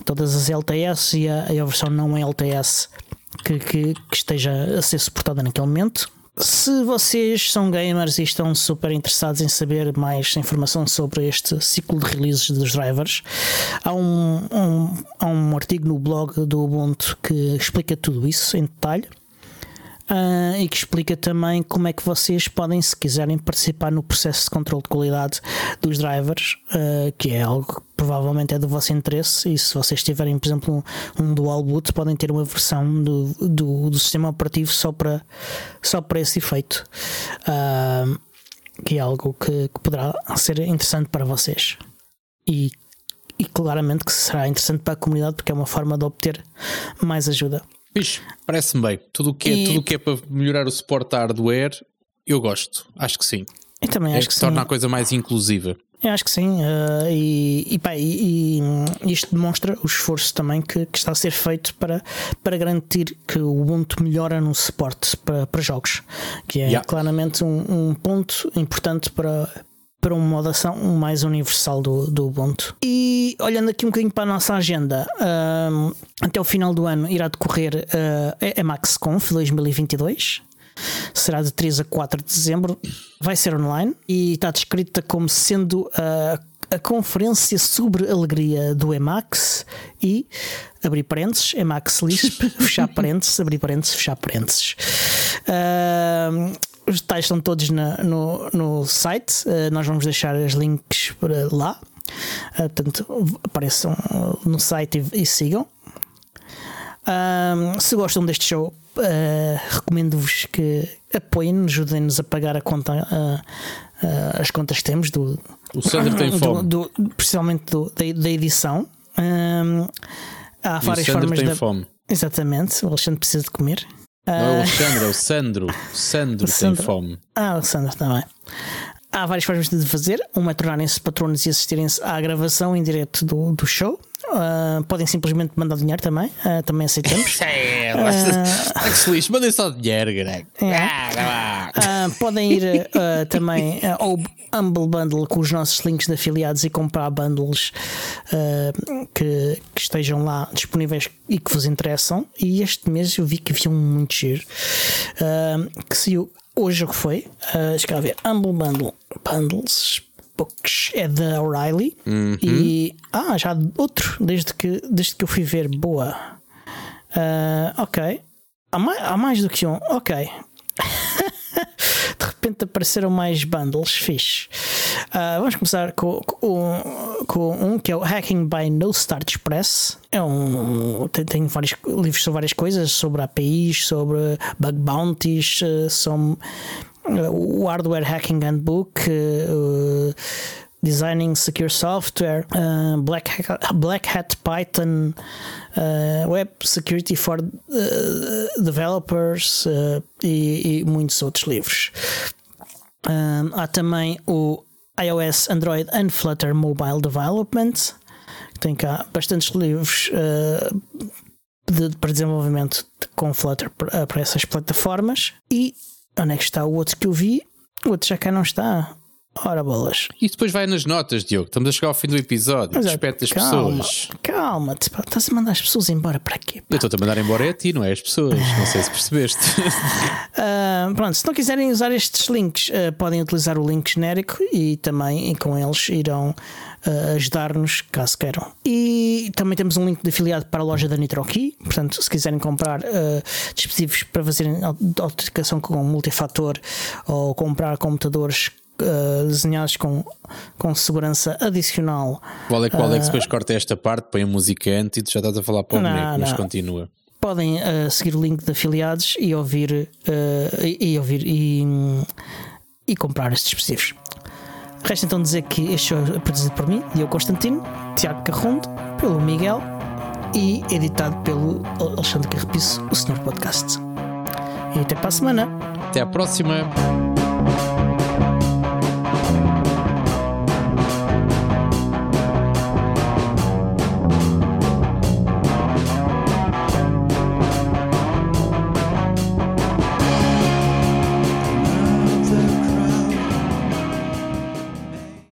todas as LTS e a, a versão não LTS que, que, que esteja a ser suportada naquele momento. Se vocês são gamers e estão super interessados em saber mais informação sobre este ciclo de releases dos drivers, há um, um, há um artigo no blog do Ubuntu que explica tudo isso em detalhe. Uh, e que explica também como é que vocês podem, se quiserem, participar no processo de controle de qualidade dos drivers, uh, que é algo que provavelmente é do vosso interesse. E se vocês tiverem, por exemplo, um, um dual boot, podem ter uma versão do, do, do, sistema operativo só para, só para esse efeito, uh, que é algo que, que poderá ser interessante para vocês. E e claramente que será interessante para a comunidade porque é uma forma de obter mais ajuda. Fixe, parece-me bem. Tudo o que, é, tudo que é para melhorar o suporte hardware, eu gosto. Acho que sim. Eu também é acho que, que sim. torna a coisa mais inclusiva. Eu acho que sim, uh, e, e, pá, e, e, isto demonstra o esforço também que, que, está a ser feito para, para garantir que o Ubuntu melhora no suporte para, para jogos, que é yeah. claramente um, um ponto importante para, para uma modação mais universal do, do Ubuntu. E olhando aqui um bocadinho para a nossa agenda, um, até o final do ano irá decorrer uh, a MaxConf 2022. Será de 3 a 4 de dezembro, vai ser online e está descrita como sendo a, a conferência sobre alegria do Emacs e abrir parênteses, Emacs Lisp, fechar parênteses, abrir parênteses, fechar parênteses. Uh, os detalhes estão todos na, no, no site. Uh, nós vamos deixar os links para lá. Uh, portanto, apareçam no site e, e sigam. Um, se gostam deste show, uh, recomendo-vos que apoiem-nos, ajudem-nos a pagar a conta, as contas que temos do. O Sandro tem fome. Do, principalmente do, da, da edição. Um, há várias o formas tem de. fome. Exatamente, o Alexandre precisa de comer. Não é o Alexandre, é o Sandro. O Sandro, Sandro. tem fome. Ah, o Sandro também. Há várias formas de fazer. Uma é tornarem-se patronos e assistirem-se à gravação em direto do, do show. Uh, podem simplesmente mandar dinheiro também. Uh, também aceitamos. é, uh, que se lixe, mandem só dinheiro, Greg. É. podem ir também ao Humble Bundle com os nossos links de afiliados e comprar bundles que, que, estejam lá disponíveis e que vos interessam. E este mês eu vi que havia um muito giro que saiu hoje o que foi. Uh, escreve Humble Bundle Bundles Books é da O'Reilly uhum. e ah, já outro desde que, desde que eu fui ver. Boa, uh, ok. Há mais, há mais do que um, ok. repente apareceram mais bundles fixe. Uh, vamos começar com, com, com, um que é o Hacking by No Start Express. É um, tem, tem vários livros sobre várias coisas, sobre APIs, sobre bug bounties, uh, sobre o Hardware Hacking Handbook, uh, Designing Secure Software, uh, Black, Hat, Black Hat Python, uh, Web Security for Developers e, e, muitos outros livros. há também o iOS, Android and Flutter Mobile Development, que tem cá bastantes livros de, para desenvolvimento com Flutter para essas plataformas. E onde é que está o outro que eu vi? O outro já cá não está. Ora bolas. E depois vai nas notas, Diogo. Estamos a chegar ao fim do episódio. Mas é, Respeito das calma, pessoas. Calma, pá, estás a mandar as pessoas embora para quê? pá? Eu estou-te a mandar embora é a ti, não é as pessoas. Não sei se percebeste. Ah, pronto, se não quiserem usar estes links, ah, podem utilizar o link genérico e também e com eles irão ah, ajudar-nos caso queiram. E também temos um link de afiliado para a loja da NitroKey, portanto, se quiserem comprar dispositivos para fazerem aut- autenticação com multifator ou comprar computadores. Ah, desenhados com, com segurança adicional Qual é qual é que depois corta esta parte, põe a música antes e tu já estás a falar para o Não, boneco, mas não. continua. podem uh, seguir o link de afiliados e ouvir uh, e, e ouvir e, e comprar estes dispositivos. Resta então dizer que este show é produzido por mim, Diogo Constantino, Tiago Carrondo, pelo Miguel e editado pelo Alexandre Carrapiço, o Senhor Podcast. E até para a semana. Até à próxima.